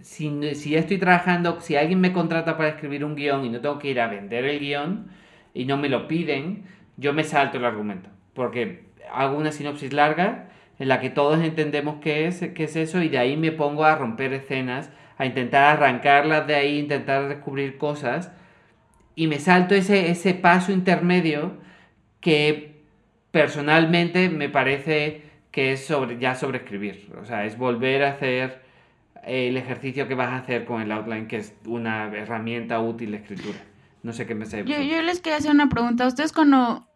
si, si estoy trabajando, si alguien me contrata para escribir un guion y no tengo que ir a vender el guion y no me lo piden, yo me salto el argumento, porque hago una sinopsis larga en la que todos entendemos qué es, qué es eso y de ahí me pongo a romper escenas, a intentar arrancarlas de ahí, intentar descubrir cosas y me salto ese, ese paso intermedio que personalmente me parece que es sobre, ya sobreescribir, o sea, es volver a hacer el ejercicio que vas a hacer con el outline, que es una herramienta útil de escritura. No sé qué me sé.
Yo, yo les quería hacer una pregunta. ¿Ustedes cuando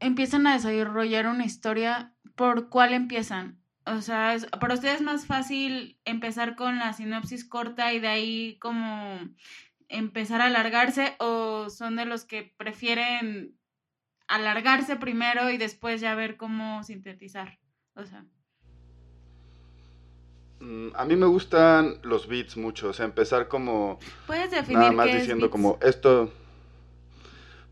empiezan a desarrollar una historia, por cuál empiezan? O sea, es- ¿para ustedes es más fácil empezar con la sinopsis corta y de ahí como empezar a alargarse o son de los que prefieren alargarse primero y después ya ver cómo sintetizar? O sea,
Mm, A mí me gustan los beats mucho, o sea, empezar como
puedes definir
nada más
qué es
diciendo
beats?
como esto,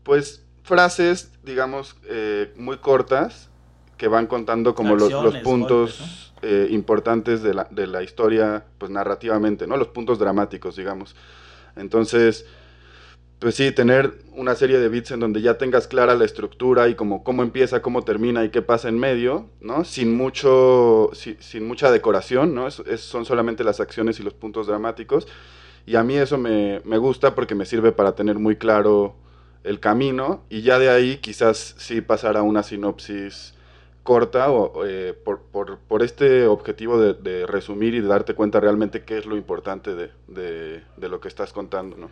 pues frases, digamos, eh, muy cortas que van contando como los, los puntos eh, importantes de la, de la historia, pues narrativamente, ¿no? Los puntos dramáticos, digamos. Entonces, pues sí, tener una serie de beats en donde ya tengas clara la estructura y como cómo empieza, cómo termina y qué pasa en medio, ¿no? Sin mucho, si- sin mucha decoración, ¿no? Son solamente las acciones y los puntos dramáticos. Y a mí eso me, me gusta porque me sirve para tener muy claro el camino y ya de ahí quizás sí pasar a una sinopsis corta o, eh, por, por, por, este objetivo de, de, resumir y de darte cuenta realmente qué es lo importante de, de, de lo que estás contando, ¿no?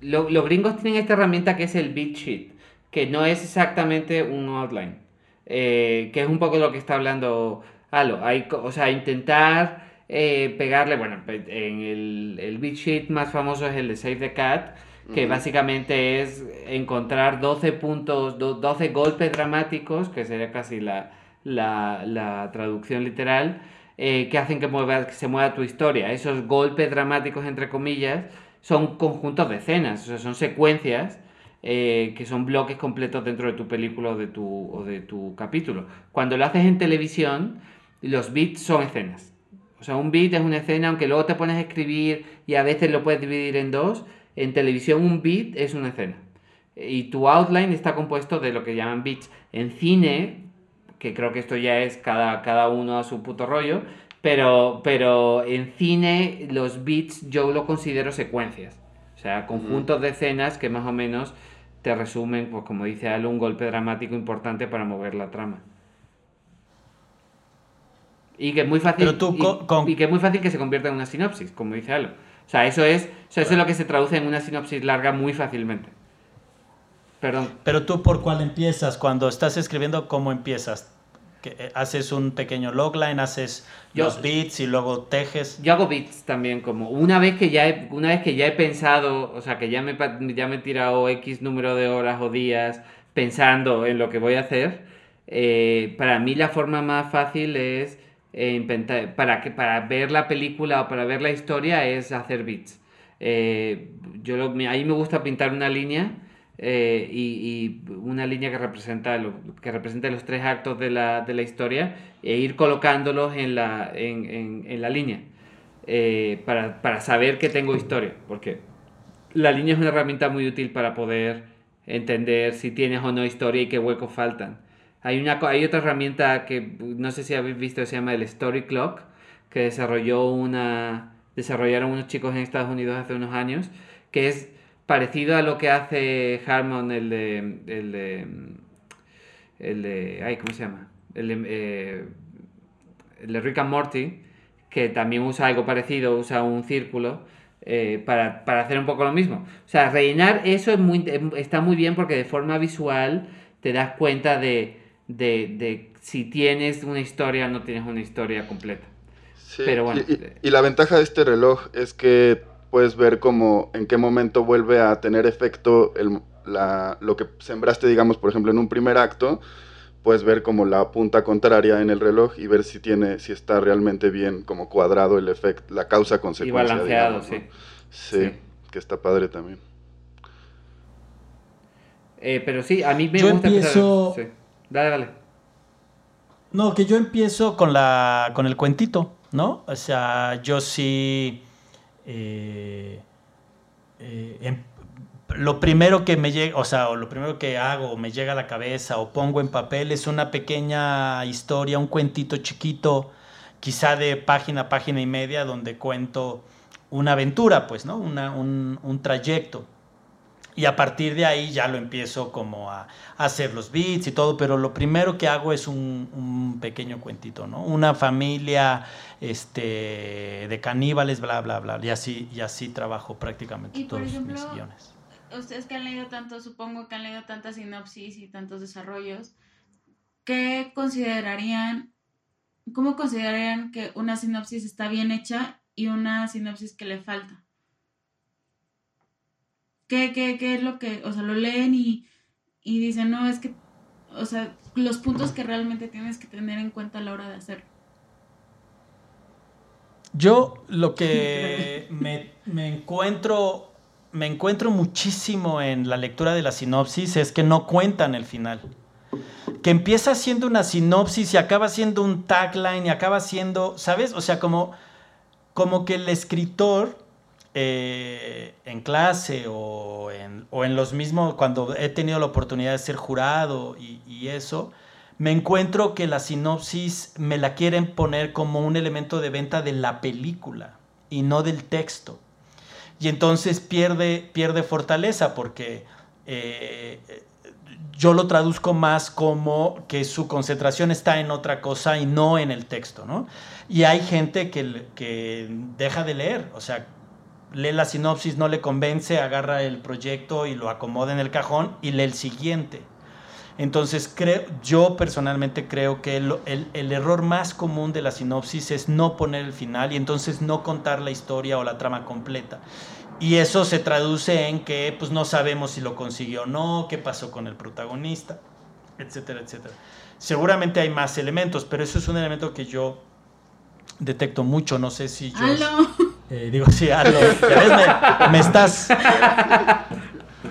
Lo, los gringos tienen esta herramienta que es el beat sheet, que no es exactamente un outline, eh, que es un poco lo que está hablando Alo. Hay, o sea, intentar eh, pegarle, bueno, en el, el beat sheet más famoso es el de Save the Cat, que uh -huh. básicamente es encontrar 12 puntos, 12 golpes dramáticos, que sería casi la, la, la traducción literal, eh, que hacen que, mueva, que se mueva tu historia. Esos golpes dramáticos, entre comillas, son conjuntos de escenas, o sea, son secuencias eh, que son bloques completos dentro de tu película o de tu, o de tu capítulo. Cuando lo haces en televisión, los beats son escenas. O sea, un beat es una escena, aunque luego te pones a escribir y a veces lo puedes dividir en dos, en televisión un beat es una escena. Y tu outline está compuesto de lo que llaman beats. En cine, que creo que esto ya es cada, cada uno a su puto rollo, pero, pero en cine los beats yo lo considero secuencias. O sea, conjuntos de escenas que más o menos te resumen, pues como dice Alo, un golpe dramático importante para mover la trama. Y que es muy fácil,
tú, con...
y, que es muy fácil que se convierta en una sinopsis, como dice Alo. O sea, eso es, o sea, eso es lo que se traduce en una sinopsis larga muy fácilmente. Perdón.
Pero tú por cuál empiezas cuando estás escribiendo, ¿cómo empiezas? Que haces un pequeño logline, haces yo, los beats y luego tejes.
Yo hago beats también, como una vez que ya he, una vez que ya he pensado, o sea, que ya me, ya me he tirado X número de horas o días pensando en lo que voy a hacer, eh, para mí la forma más fácil es eh, inventar, para, que, para ver la película o para ver la historia es hacer beats. Eh, yo lo, ahí me gusta pintar una línea eh, y, y, una línea que representa, lo, que representa los tres actos de la, de la historia e ir colocándolos en la, en, en, en la línea eh, para, para, saber que tengo historia, porque la línea es una herramienta muy útil para poder entender si tienes o no historia y qué huecos faltan. Hay, una, hay otra herramienta que no sé si habéis visto, se llama el Story Clock, que desarrolló una, desarrollaron unos chicos en Estados Unidos hace unos años, que es parecido a lo que hace Harmon, el de. El de. El de. Ay, ¿cómo se llama? El de, eh, el de Rick and Morty, que también usa algo parecido, usa un círculo. Eh, para, para, hacer un poco lo mismo. O sea, rellenar eso es muy, está muy bien porque de forma visual te das cuenta de, de, de si tienes una historia o no tienes una historia completa.
Sí, Pero bueno. Y, y, y la ventaja de este reloj es que puedes ver como en qué momento vuelve a tener efecto el, la, lo que sembraste, digamos, por ejemplo, en un primer acto, puedes ver como la punta contraria en el reloj y ver si tiene, si está realmente bien como cuadrado el efecto, la causa consecuencia.
Y balanceado,
digamos,
¿no?
sí. sí. que está padre también.
Eh, pero sí, a mí me
yo
gusta
empiezo...
empezar... sí. Dale, dale.
No, que yo empiezo con la con el cuentito, ¿no? O sea, yo sí eh, eh, en, lo primero que me llega, o sea, lo primero que hago, me llega a la cabeza, o pongo en papel, es una pequeña historia, un cuentito chiquito, quizá de página página y media, donde cuento una aventura, pues, ¿no? Una, un, un, trayecto. Y a partir de ahí ya lo empiezo como a, a hacer los beats y todo, pero lo primero que hago es un, un pequeño cuentito, ¿no? Una familia este, de caníbales, bla, bla, bla. Y así, y así trabajo prácticamente todos
ejemplo,
mis guiones.
Ustedes que han leído tanto, supongo que han leído tantas sinopsis y tantos desarrollos, ¿qué considerarían, cómo considerarían que una sinopsis está bien hecha y una sinopsis que le falta? ¿Qué, qué, qué es lo que, o sea, lo leen y, y dicen, no, es que, o sea, los puntos que realmente tienes que tener en cuenta a la hora de hacerlo?
Yo lo que [LAUGHS] me, me, encuentro me encuentro muchísimo en la lectura de la sinopsis es que no cuentan el final. Que empieza siendo una sinopsis y acaba siendo un tagline y acaba siendo, ¿sabes? O sea, como, como que el escritor eh, en clase o en, o en, los mismos, cuando he tenido la oportunidad de ser jurado y, y eso, me encuentro que la sinopsis me la quieren poner como un elemento de venta de la película y no del texto. Y entonces pierde, pierde fortaleza porque eh, yo lo traduzco más como que su concentración está en otra cosa y no en el texto, ¿no? Y hay gente que, que deja de leer, o sea, lee la sinopsis, no le convence, agarra el proyecto y lo acomoda en el cajón y lee el siguiente. Entonces, creo, yo personalmente creo que el, el, error más común de la sinopsis es no poner el final y entonces no contar la historia o la trama completa. Y eso se traduce en que pues, no sabemos si lo consiguió o no, qué pasó con el protagonista, etcétera, etcétera. Seguramente hay más elementos, pero eso es un elemento que yo detecto mucho. No sé si yo. Eh, digo, [LAUGHS] sí, aló. Me, me, estás.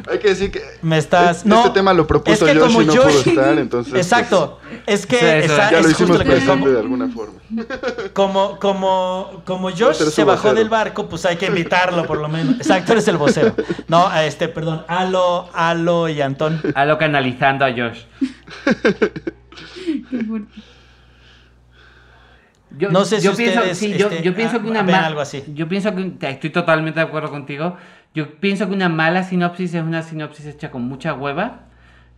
Hay que decir que
me estás,
este no, tema lo propuso es que como no pudo estar, entonces...
Exacto,
pues,
es que... esa,
ya lo
es
hicimos presente de alguna forma.
Como, como, como Josh se bajó del barco, pues hay que invitarlo por lo menos. Exacto, eres el vocero. No, este, perdón, Alo, Alo y Antón.
Alo canalizando a Josh. [LAUGHS] Qué fuerte. Yo,
no sé si
yo pienso,
ustedes,
sí, yo,
este,
yo, pienso
ah,
que una
ven algo así.
Yo pienso que estoy totalmente de acuerdo contigo. Yo pienso que una mala sinopsis es una sinopsis hecha con mucha hueva.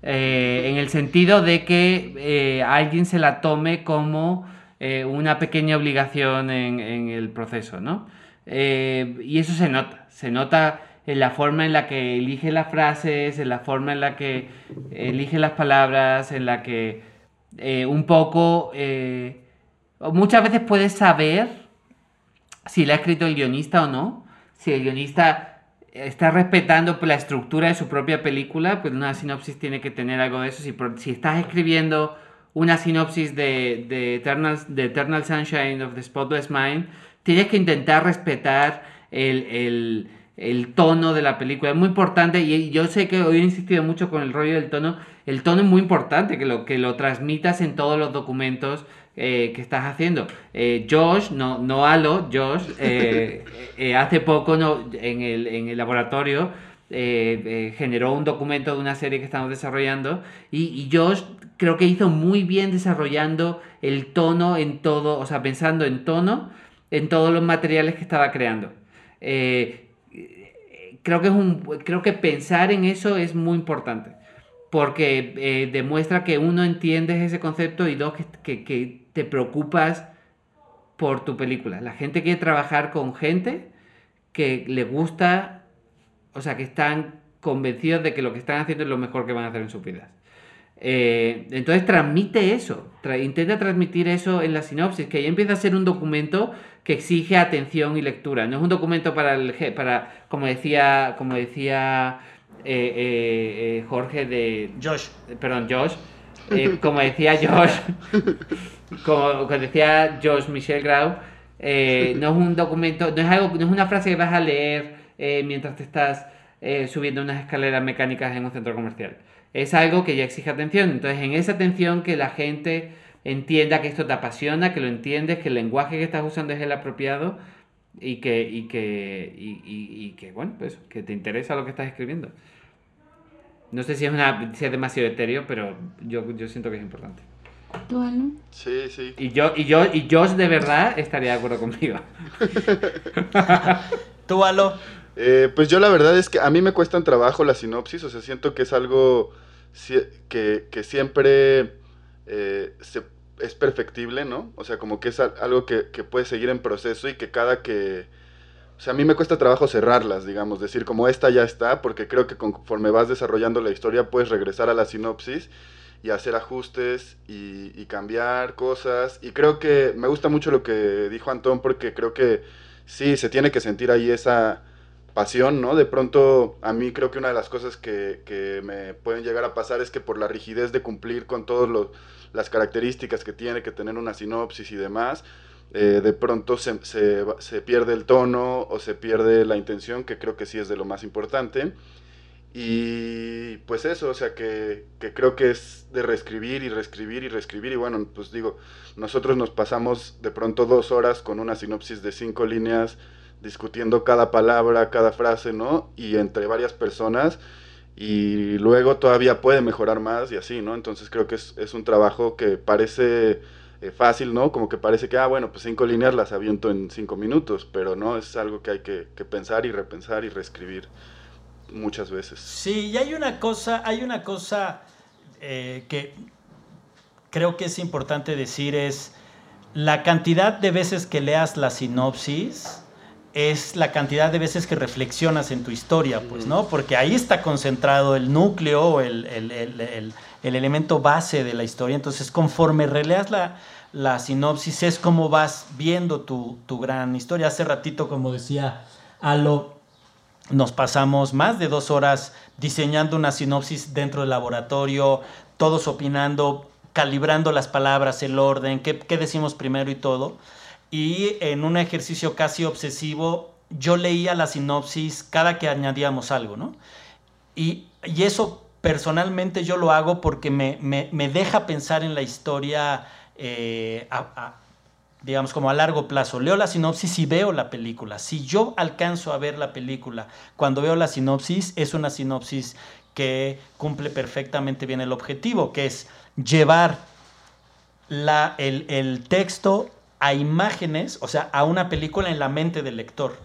eh, en el sentido de que eh, alguien se la tome como eh, una pequeña obligación en, en el proceso, ¿no? Y eso se nota, se nota en la forma en la que elige las frases, en la forma en la que elige las palabras, en la que un poco... muchas veces puedes saber si la ha escrito el guionista o no, si el guionista está respetando la estructura de su propia película, pues una sinopsis tiene que tener algo de eso. Si, si estás escribiendo una sinopsis de, de, Eternal, de Eternal Sunshine of the Spotless Mind, tienes que intentar respetar el, el- el tono de la película. Es muy importante y yo sé que hoy he insistido mucho con el rollo del tono. El tono es muy importante, que lo, que lo transmitas en todos los documentos eh, que estás haciendo. Eh, Josh, no, no Alo, Josh, eh, [LAUGHS] eh, hace poco no, en, el, en el laboratorio generó un documento de una serie que estamos desarrollando y, y Josh creo que hizo muy bien desarrollando el tono en todo, o sea, pensando en tono en todos los materiales que estaba creando. Creo que es un creo que pensar en eso es muy importante porque eh, demuestra que uno entiendes ese concepto y dos que, que- que te preocupas por tu película la gente quiere trabajar con gente que le gusta o sea que están convencidos de que lo que están haciendo es lo mejor que van a hacer en sus vidas Eh, entonces transmite eso, tra- intenta transmitir eso en la sinopsis, que ya empieza a ser un documento que exige atención y lectura. No es un documento para el para como decía como decía eh, eh, eh, Jorge de
Josh.
perdón Josh, eh, como decía Josh, [LAUGHS] como, decía Josh Michel Grau, eh, no es un documento, no es algo, no es una frase que vas a leer eh, mientras te estás eh, subiendo unas escaleras mecánicas en un centro comercial. Es algo que ya exige atención. Entonces, en esa atención que la gente entienda que esto te apasiona, que lo entiendes, que el lenguaje que estás usando es el apropiado y que, y que, y- y que bueno, pues que te interesa lo que estás escribiendo. No sé si es, una, si es demasiado etéreo, pero yo, yo siento que es importante.
¿Tú, Alu?
Sí, sí.
Y yo, y yo, y Josh de verdad estaría de acuerdo conmigo. [LAUGHS]
Tú, Alo.
Eh, pues yo la verdad es que a mí me cuestan trabajo la sinopsis, o sea, siento que es algo si- que, que siempre eh, se- es perfectible, ¿no? O sea, como que es al- algo que, que puede seguir en proceso y que cada que... O sea, a mí me cuesta trabajo cerrarlas, digamos, decir como esta ya está, porque creo que conforme vas desarrollando la historia puedes regresar a la sinopsis y hacer ajustes y, cambiar cosas. Y creo que me gusta mucho lo que dijo Antón porque creo que sí, se tiene que sentir ahí esa pasión, ¿no? De pronto, a mí creo que una de las cosas que, que me pueden llegar a pasar es que por la rigidez de cumplir con todas las características que tiene que tener una sinopsis y demás, eh, de pronto se, se se pierde el tono o se pierde la intención, que creo que sí es de lo más importante. Y pues eso, o sea, que, que creo que es de reescribir y reescribir y reescribir. Y bueno, pues digo, nosotros nos pasamos de pronto dos horas con una sinopsis de cinco líneas discutiendo cada palabra, cada frase, ¿no? Y entre varias personas. Y luego todavía puede mejorar más y así, ¿no? Entonces creo que es, es un trabajo que parece eh, fácil, ¿no? Como que parece que, ah, bueno, pues cinco líneas las aviento en cinco minutos, pero no, es algo que hay que, que pensar y repensar y reescribir. muchas veces.
Sí, y hay una cosa, hay una cosa eh, que creo que es importante decir es la cantidad de veces que leas la sinopsis es la cantidad de veces que reflexionas en tu historia, pues, ¿no? Porque ahí está concentrado el núcleo, el, el, el, el elemento base de la historia. Entonces, conforme releas la, la sinopsis, es como vas viendo tu, tu, gran historia. Hace ratito, como decía Alo, nos pasamos más de dos horas diseñando una sinopsis dentro del laboratorio, todos opinando, calibrando las palabras, el orden, qué, qué decimos primero y todo. Y en un ejercicio casi obsesivo, yo leía la sinopsis cada que añadíamos algo, ¿no? Y, y eso personalmente yo lo hago porque me, me, me deja pensar en la historia, eh, a, digamos, como a largo plazo. Leo la sinopsis y veo la película. Si yo alcanzo a ver la película cuando veo la sinopsis, es una sinopsis que cumple perfectamente bien el objetivo, que es llevar la, el, el texto a imágenes, o sea, a una película en la mente del lector,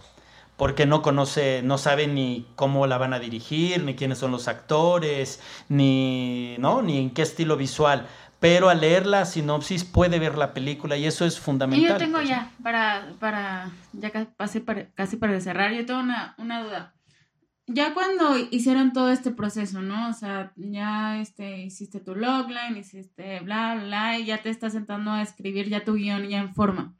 porque no conoce, no sabe ni cómo la van a dirigir, ni quiénes son los actores, ni, ¿no? ni en qué estilo visual. Pero al leer la sinopsis puede ver la película y eso es fundamental.
Y yo tengo ya, para, para ya casi para, casi para cerrar, yo tengo una, una duda. Ya cuando hicieron todo este proceso, ¿no? O sea, ya este, hiciste tu logline, hiciste bla, bla, bla, y ya te estás sentando a escribir ya tu guion ya en forma.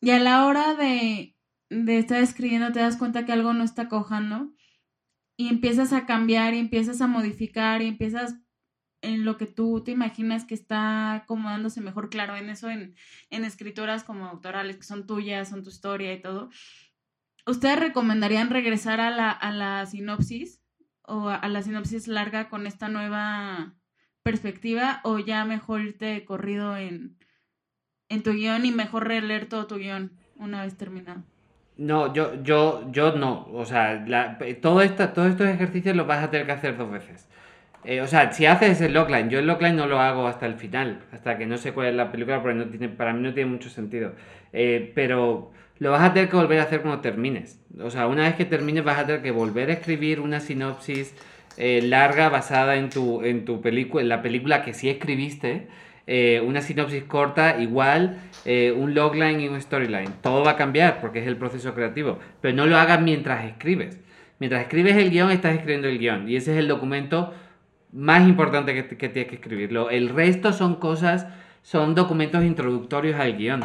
Y a la hora de, de estar escribiendo te das cuenta que algo no está cojando y empiezas a cambiar y empiezas a modificar y empiezas en lo que tú te imaginas que está acomodándose mejor, claro, en eso, en, en escritoras como autorales que son tuyas, son tu historia y todo ¿Ustedes recomendarían regresar a la, a la sinopsis o a, a, la sinopsis larga con esta nueva perspectiva o ya mejor irte corrido en, en tu guion y mejor releer todo tu guion una vez terminado?
No, yo, yo, yo no. O sea, la, todo esta, todos estos ejercicios los vas a tener que hacer dos veces. Eh, o sea, si haces el logline, yo el logline no lo hago hasta el final, hasta que no sé cuál es la película, porque no tiene, para mí no tiene mucho sentido. Eh, pero lo vas a tener que volver a hacer cuando termines. O sea, una vez que termines vas a tener que volver a escribir una sinopsis eh, larga basada en tu, en tu película, en la película que sí escribiste. Eh, una sinopsis corta, igual, eh, un logline y un storyline. Todo va a cambiar porque es el proceso creativo. Pero no lo hagas mientras escribes. Mientras escribes el guion, estás escribiendo el guion. Y ese es el documento más importante que, que tienes que escribirlo. El resto son cosas, son documentos introductorios al guion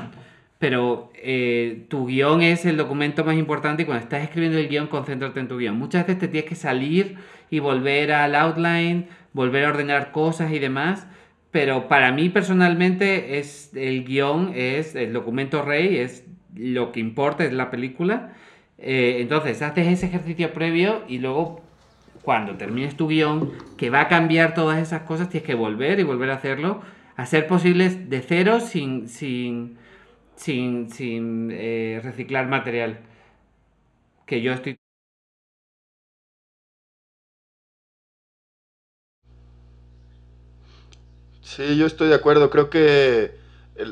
pero eh, tu guion es el documento más importante y cuando estás escribiendo el guion, concéntrate en tu guion. Muchas veces te tienes que salir y volver al outline, volver a ordenar cosas y demás, pero para mí personalmente es el guion, es el documento rey, es lo que importa, es la película. Eh, entonces, haces ese ejercicio previo y luego cuando termines tu guion, que va a cambiar todas esas cosas, tienes que volver y volver a hacerlo, hacer posibles de cero sin... sin sin, sin eh, reciclar material. Que yo estoy...
Sí, yo estoy de acuerdo. Creo que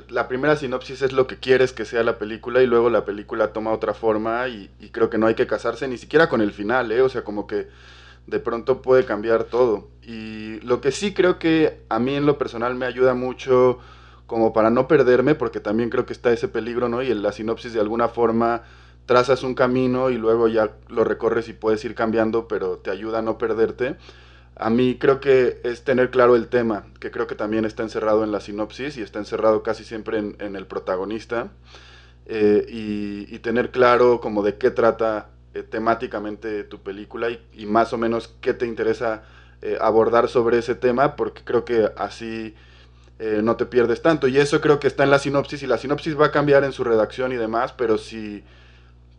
la primera sinopsis es lo que quieres que sea la película y luego la película toma otra forma y, y, creo que no hay que casarse ni siquiera con el final, ¿eh? O sea, como que de pronto puede cambiar todo. Y lo que sí creo que a mí en lo personal me ayuda mucho como para no perderme, porque también creo que está ese peligro, ¿no? Y en la sinopsis de alguna forma trazas un camino y luego ya lo recorres y puedes ir cambiando, pero te ayuda a no perderte. A mí creo que es tener claro el tema, que creo que también está encerrado en la sinopsis y está encerrado casi siempre en, en el protagonista. Eh, y, y, tener claro como de qué trata eh, temáticamente tu película y, y, más o menos qué te interesa eh, abordar sobre ese tema, porque creo que así eh, no te pierdes tanto. Y eso creo que está en la sinopsis y la sinopsis va a cambiar en su redacción y demás, pero si,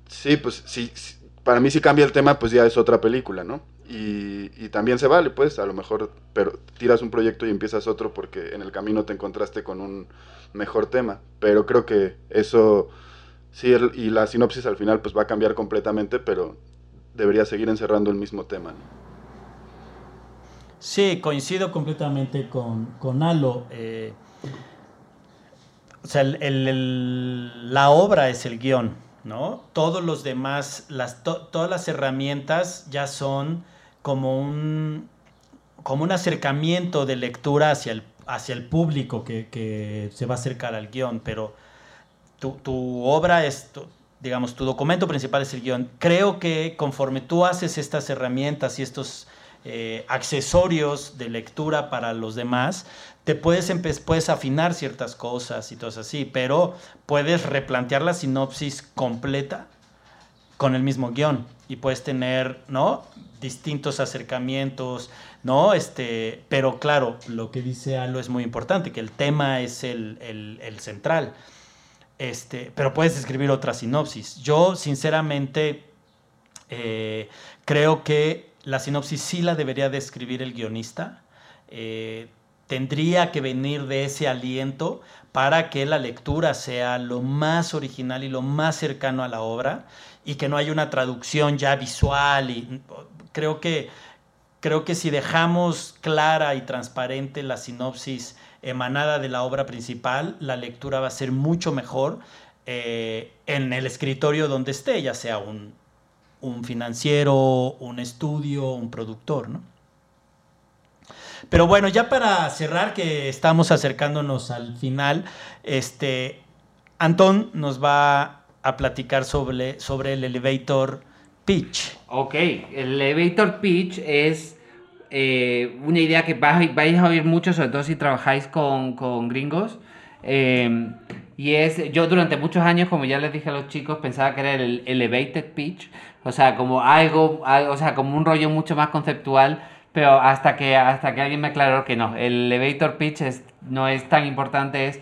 sí, pues si, si para mí si cambia el tema, pues ya es otra película, ¿no? Y, también se vale, pues, a lo mejor, pero tiras un proyecto y empiezas otro porque en el camino te encontraste con un mejor tema. Pero creo que eso, sí, y la sinopsis al final pues va a cambiar completamente, pero debería seguir encerrando el mismo tema, ¿no?
Sí, coincido completamente con, con Alo. Eh, o sea, el, la obra es el guion, ¿no? Todos los demás, las, todas las herramientas ya son como un, como un acercamiento de lectura hacia el, hacia el público que, se va a acercar al guion, pero tu, tu obra es, digamos, tu documento principal es el guion. Creo que conforme tú haces estas herramientas y estos eh, accesorios de lectura para los demás, te puedes, puedes afinar ciertas cosas y todo así, pero puedes replantear la sinopsis completa con el mismo guion y puedes tener, ¿no? distintos acercamientos, ¿no? Este, pero claro, lo que dice Alo es muy importante, que el tema es el, el central. Este, pero puedes escribir otra sinopsis. Yo, sinceramente, eh, creo que la sinopsis sí la debería de escribir el guionista. Eh, tendría que venir de ese aliento para que la lectura sea lo más original y lo más cercano a la obra y que no haya una traducción ya visual. Y creo que, creo que si dejamos clara y transparente la sinopsis emanada de la obra principal, la lectura va a ser mucho mejor eh, en el escritorio donde esté, ya sea un, financiero, un estudio, un productor, ¿no? Pero bueno, ya para cerrar, que estamos acercándonos al final, este, Antón nos va a platicar sobre, sobre el elevator pitch.
Ok, el elevator pitch es eh, una idea que vais, a oír mucho, sobre todo si trabajáis con, gringos. Eh, y es, yo durante muchos años, como ya les dije a los chicos, pensaba que era el elevated pitch, o sea, como algo, o sea, como un rollo mucho más conceptual, pero hasta que, hasta que alguien me aclaró que no, el elevator pitch no es tan importante, es,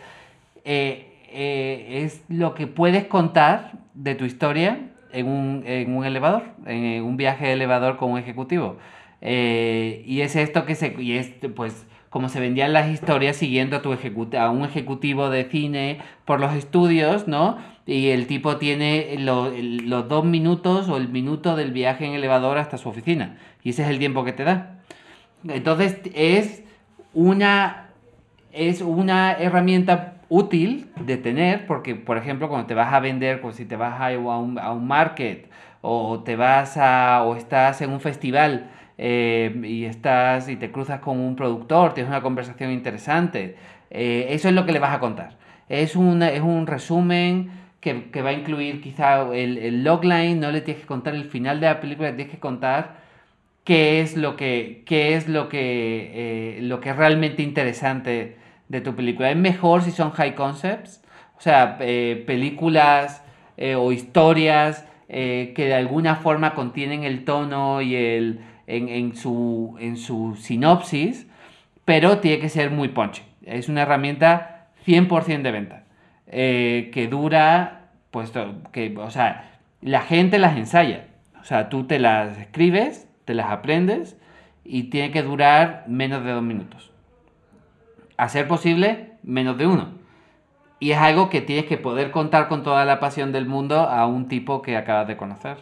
eh, es lo que puedes contar de tu historia en un, en un elevador, en un viaje de elevador con un ejecutivo. Eh, y es esto que se... Y es, pues, como se vendían las historias siguiendo a, tu a un ejecutivo de cine por los estudios, ¿no? Y el tipo tiene los dos minutos o el minuto del viaje en elevador hasta su oficina. Y ese es el tiempo que te da. Entonces es una, es una herramienta útil de tener porque, por ejemplo, cuando te vas a vender, como si te vas a, un, a un market o te vas a, o estás en un festival eh, y estás y te cruzas con un productor, tienes una conversación interesante. Eh, eso es lo que le vas a contar. Es, una, es un resumen que, que, va a incluir quizá el, el, logline, no le tienes que contar el final de la película, le tienes que contar qué es lo que, qué es lo que, eh, lo que es realmente interesante de tu película. Es mejor si son high concepts, o sea, películas o historias que de alguna forma contienen el tono y el, en, su, en su sinopsis, pero tiene que ser muy punchy. Es una herramienta 100% de venta, eh, que dura, pues, que, o sea, la gente las ensaya. O sea, tú te las escribes, te las aprendes y tiene que durar menos de dos minutos. A ser posible, menos de uno. Y es algo que tienes que poder contar con toda la pasión del mundo a un tipo que acabas de conocer.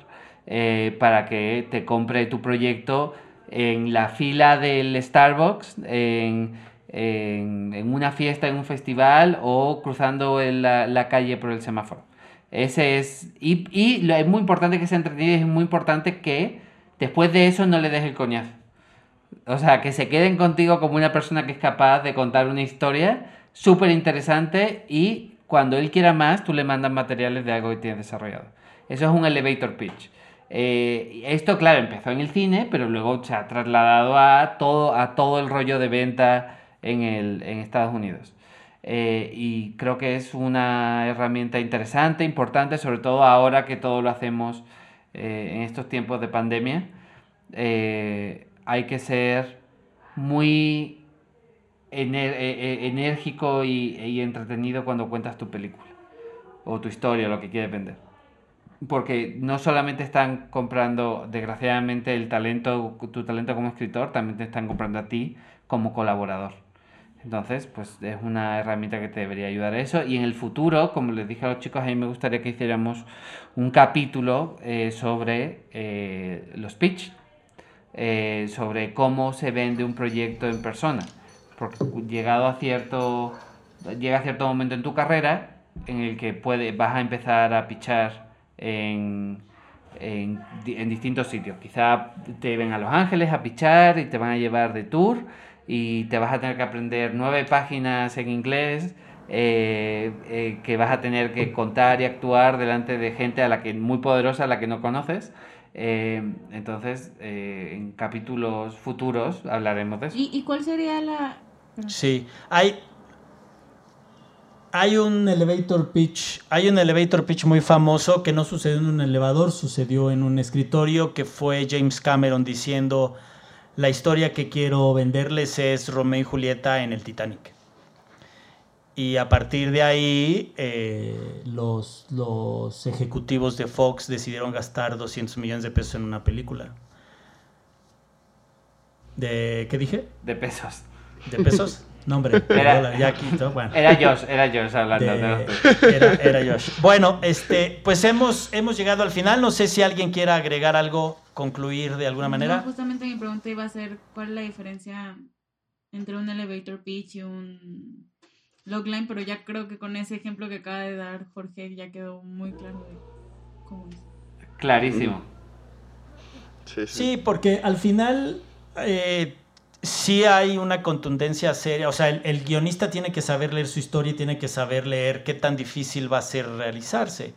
Eh, para que te compre tu proyecto en la fila del Starbucks, en, una fiesta, en un festival o cruzando la, calle por el semáforo. Ese es. Y, y es muy importante que se entretenido es muy importante que después de eso no le des el coñazo. O sea, que se queden contigo como una persona que es capaz de contar una historia súper interesante y cuando él quiera más, tú le mandas materiales de algo que tienes desarrollado. Eso es un elevator pitch. Eh, esto, claro, empezó en el cine, pero luego se ha trasladado a todo, a todo el rollo de venta en, el, en Estados Unidos. Eh, y creo que es una herramienta interesante, importante, sobre todo ahora que todo lo hacemos eh, en estos tiempos de pandemia. Hay que ser muy enérgico y, y entretenido cuando cuentas tu película o tu historia, lo que quieres vender porque no solamente están comprando, desgraciadamente, el talento, tu talento como escritor, también te están comprando a ti como colaborador. Entonces, pues es una herramienta que te debería ayudar a eso. Y en el futuro, como les dije a los chicos, a mí me gustaría que hiciéramos un capítulo eh, sobre eh, los pitch, eh, sobre cómo se vende un proyecto en persona. Porque llegado a cierto, llega a cierto momento en tu carrera en el que puede, vas a empezar a pitchar en, en distintos sitios. Quizá te ven a Los Ángeles a pichar y te van a llevar de tour y te vas a tener que aprender nueve páginas en inglés eh, eh, que vas a tener que contar y actuar delante de gente a la que muy poderosa a la que no conoces. Eh, entonces, eh, en capítulos futuros hablaremos de eso.
¿Y, y cuál sería la...?
Sí, hay, hay un elevator pitch, hay un elevator pitch muy famoso que no sucedió en un elevador, sucedió en un escritorio que fue James Cameron diciendo la historia que quiero venderles es Romeo y Julieta en el Titanic. Y a partir de ahí, eh, los, los ejecutivos de Fox decidieron gastar 200 millones de pesos en una película. ¿De qué dije?
De pesos.
¿De pesos? [LAUGHS] No, hombre, de
Era-
ya quito, bueno.
Era Josh, era Josh hablando.
De-
de-
era, era Josh. Bueno, este, pues hemos, hemos llegado al final. No sé si alguien quiera agregar algo, concluir de alguna
No,
manera.
justamente mi pregunta iba a ser cuál es la diferencia entre un elevator pitch y un logline, pero ya creo que con ese ejemplo que acaba de dar Jorge ya quedó muy claro de cómo es.
Clarísimo.
Sí, sí.
Sí, porque al final eh, sí hay una contundencia seria. O sea, el, el guionista tiene que saber leer su historia y tiene que saber leer qué tan difícil va a ser realizarse.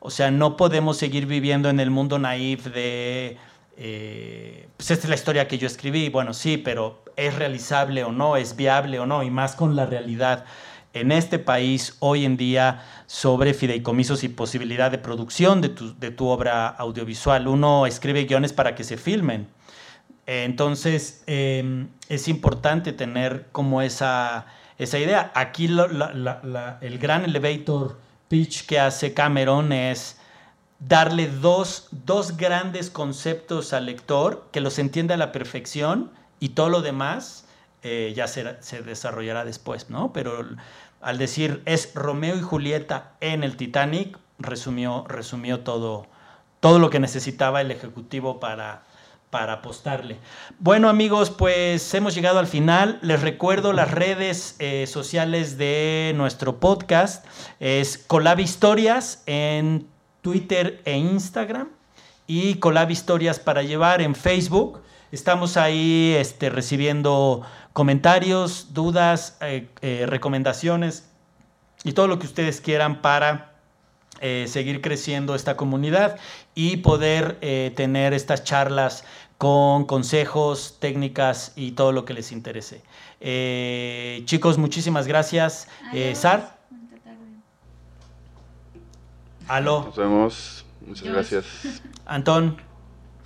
O sea, no podemos seguir viviendo en el mundo naif de... eh, pues esta es la historia que yo escribí. Bueno, sí, pero ¿es realizable o no? ¿Es viable o no? Y más con la realidad en este país hoy en día sobre fideicomisos y posibilidad de producción de tu, de tu obra audiovisual. Uno escribe guiones para que se filmen. Entonces, eh, es importante tener como esa, esa idea. Aquí el gran elevator pitch que hace Cameron es darle dos, dos grandes conceptos al lector que los entienda a la perfección y todo lo demás eh, ya se desarrollará después, ¿no? Pero al decir es Romeo y Julieta en el Titanic, resumió, resumió todo, todo lo que necesitaba el ejecutivo para, para apostarle. Bueno amigos, pues hemos llegado al final. Les recuerdo las redes eh, sociales de nuestro podcast. Es Colab Historias en Twitter e Instagram y Colab Historias para llevar en Facebook. Estamos ahí este, recibiendo comentarios, dudas, eh, eh, recomendaciones y todo lo que ustedes quieran para eh, seguir creciendo esta comunidad y poder eh, tener estas charlas con consejos, técnicas y todo lo que les interese. Eh, chicos, muchísimas gracias. Eh. Sar, aló,
Nos vemos. Muchas gracias.
Antón.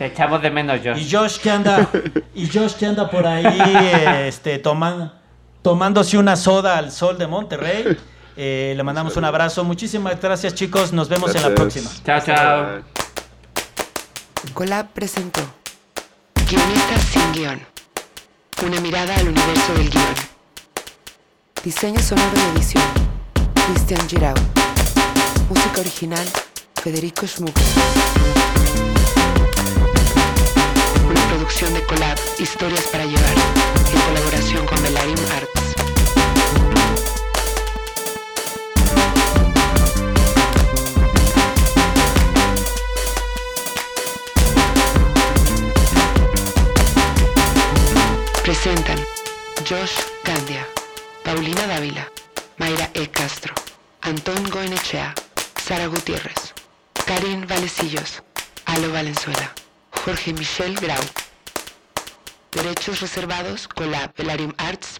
Te echamos de menos, Josh.
Y Josh que anda, y Josh que anda por ahí [LAUGHS] este, toman- tomándose una soda al sol de Monterrey. Eh, le mandamos un abrazo. Muchísimas gracias chicos. Nos vemos en la próxima.
Chao, chao.
Colab presentó Guionistas sin guion. Una mirada al universo del guion. Diseño sonoro y edición. Cristian Girau. Música original. Federico Schmuck. Producción de Colab Historias para llevar. En colaboración con Belarim Arts. Presentan Josh Candia, Paulina Dávila, Mayra E. Castro, Antón Goenechea, Sara Gutiérrez, Karin Valecillos, Alo Valenzuela, Jorge Michel Grau. Derechos reservados, Colab, Velarium Arts,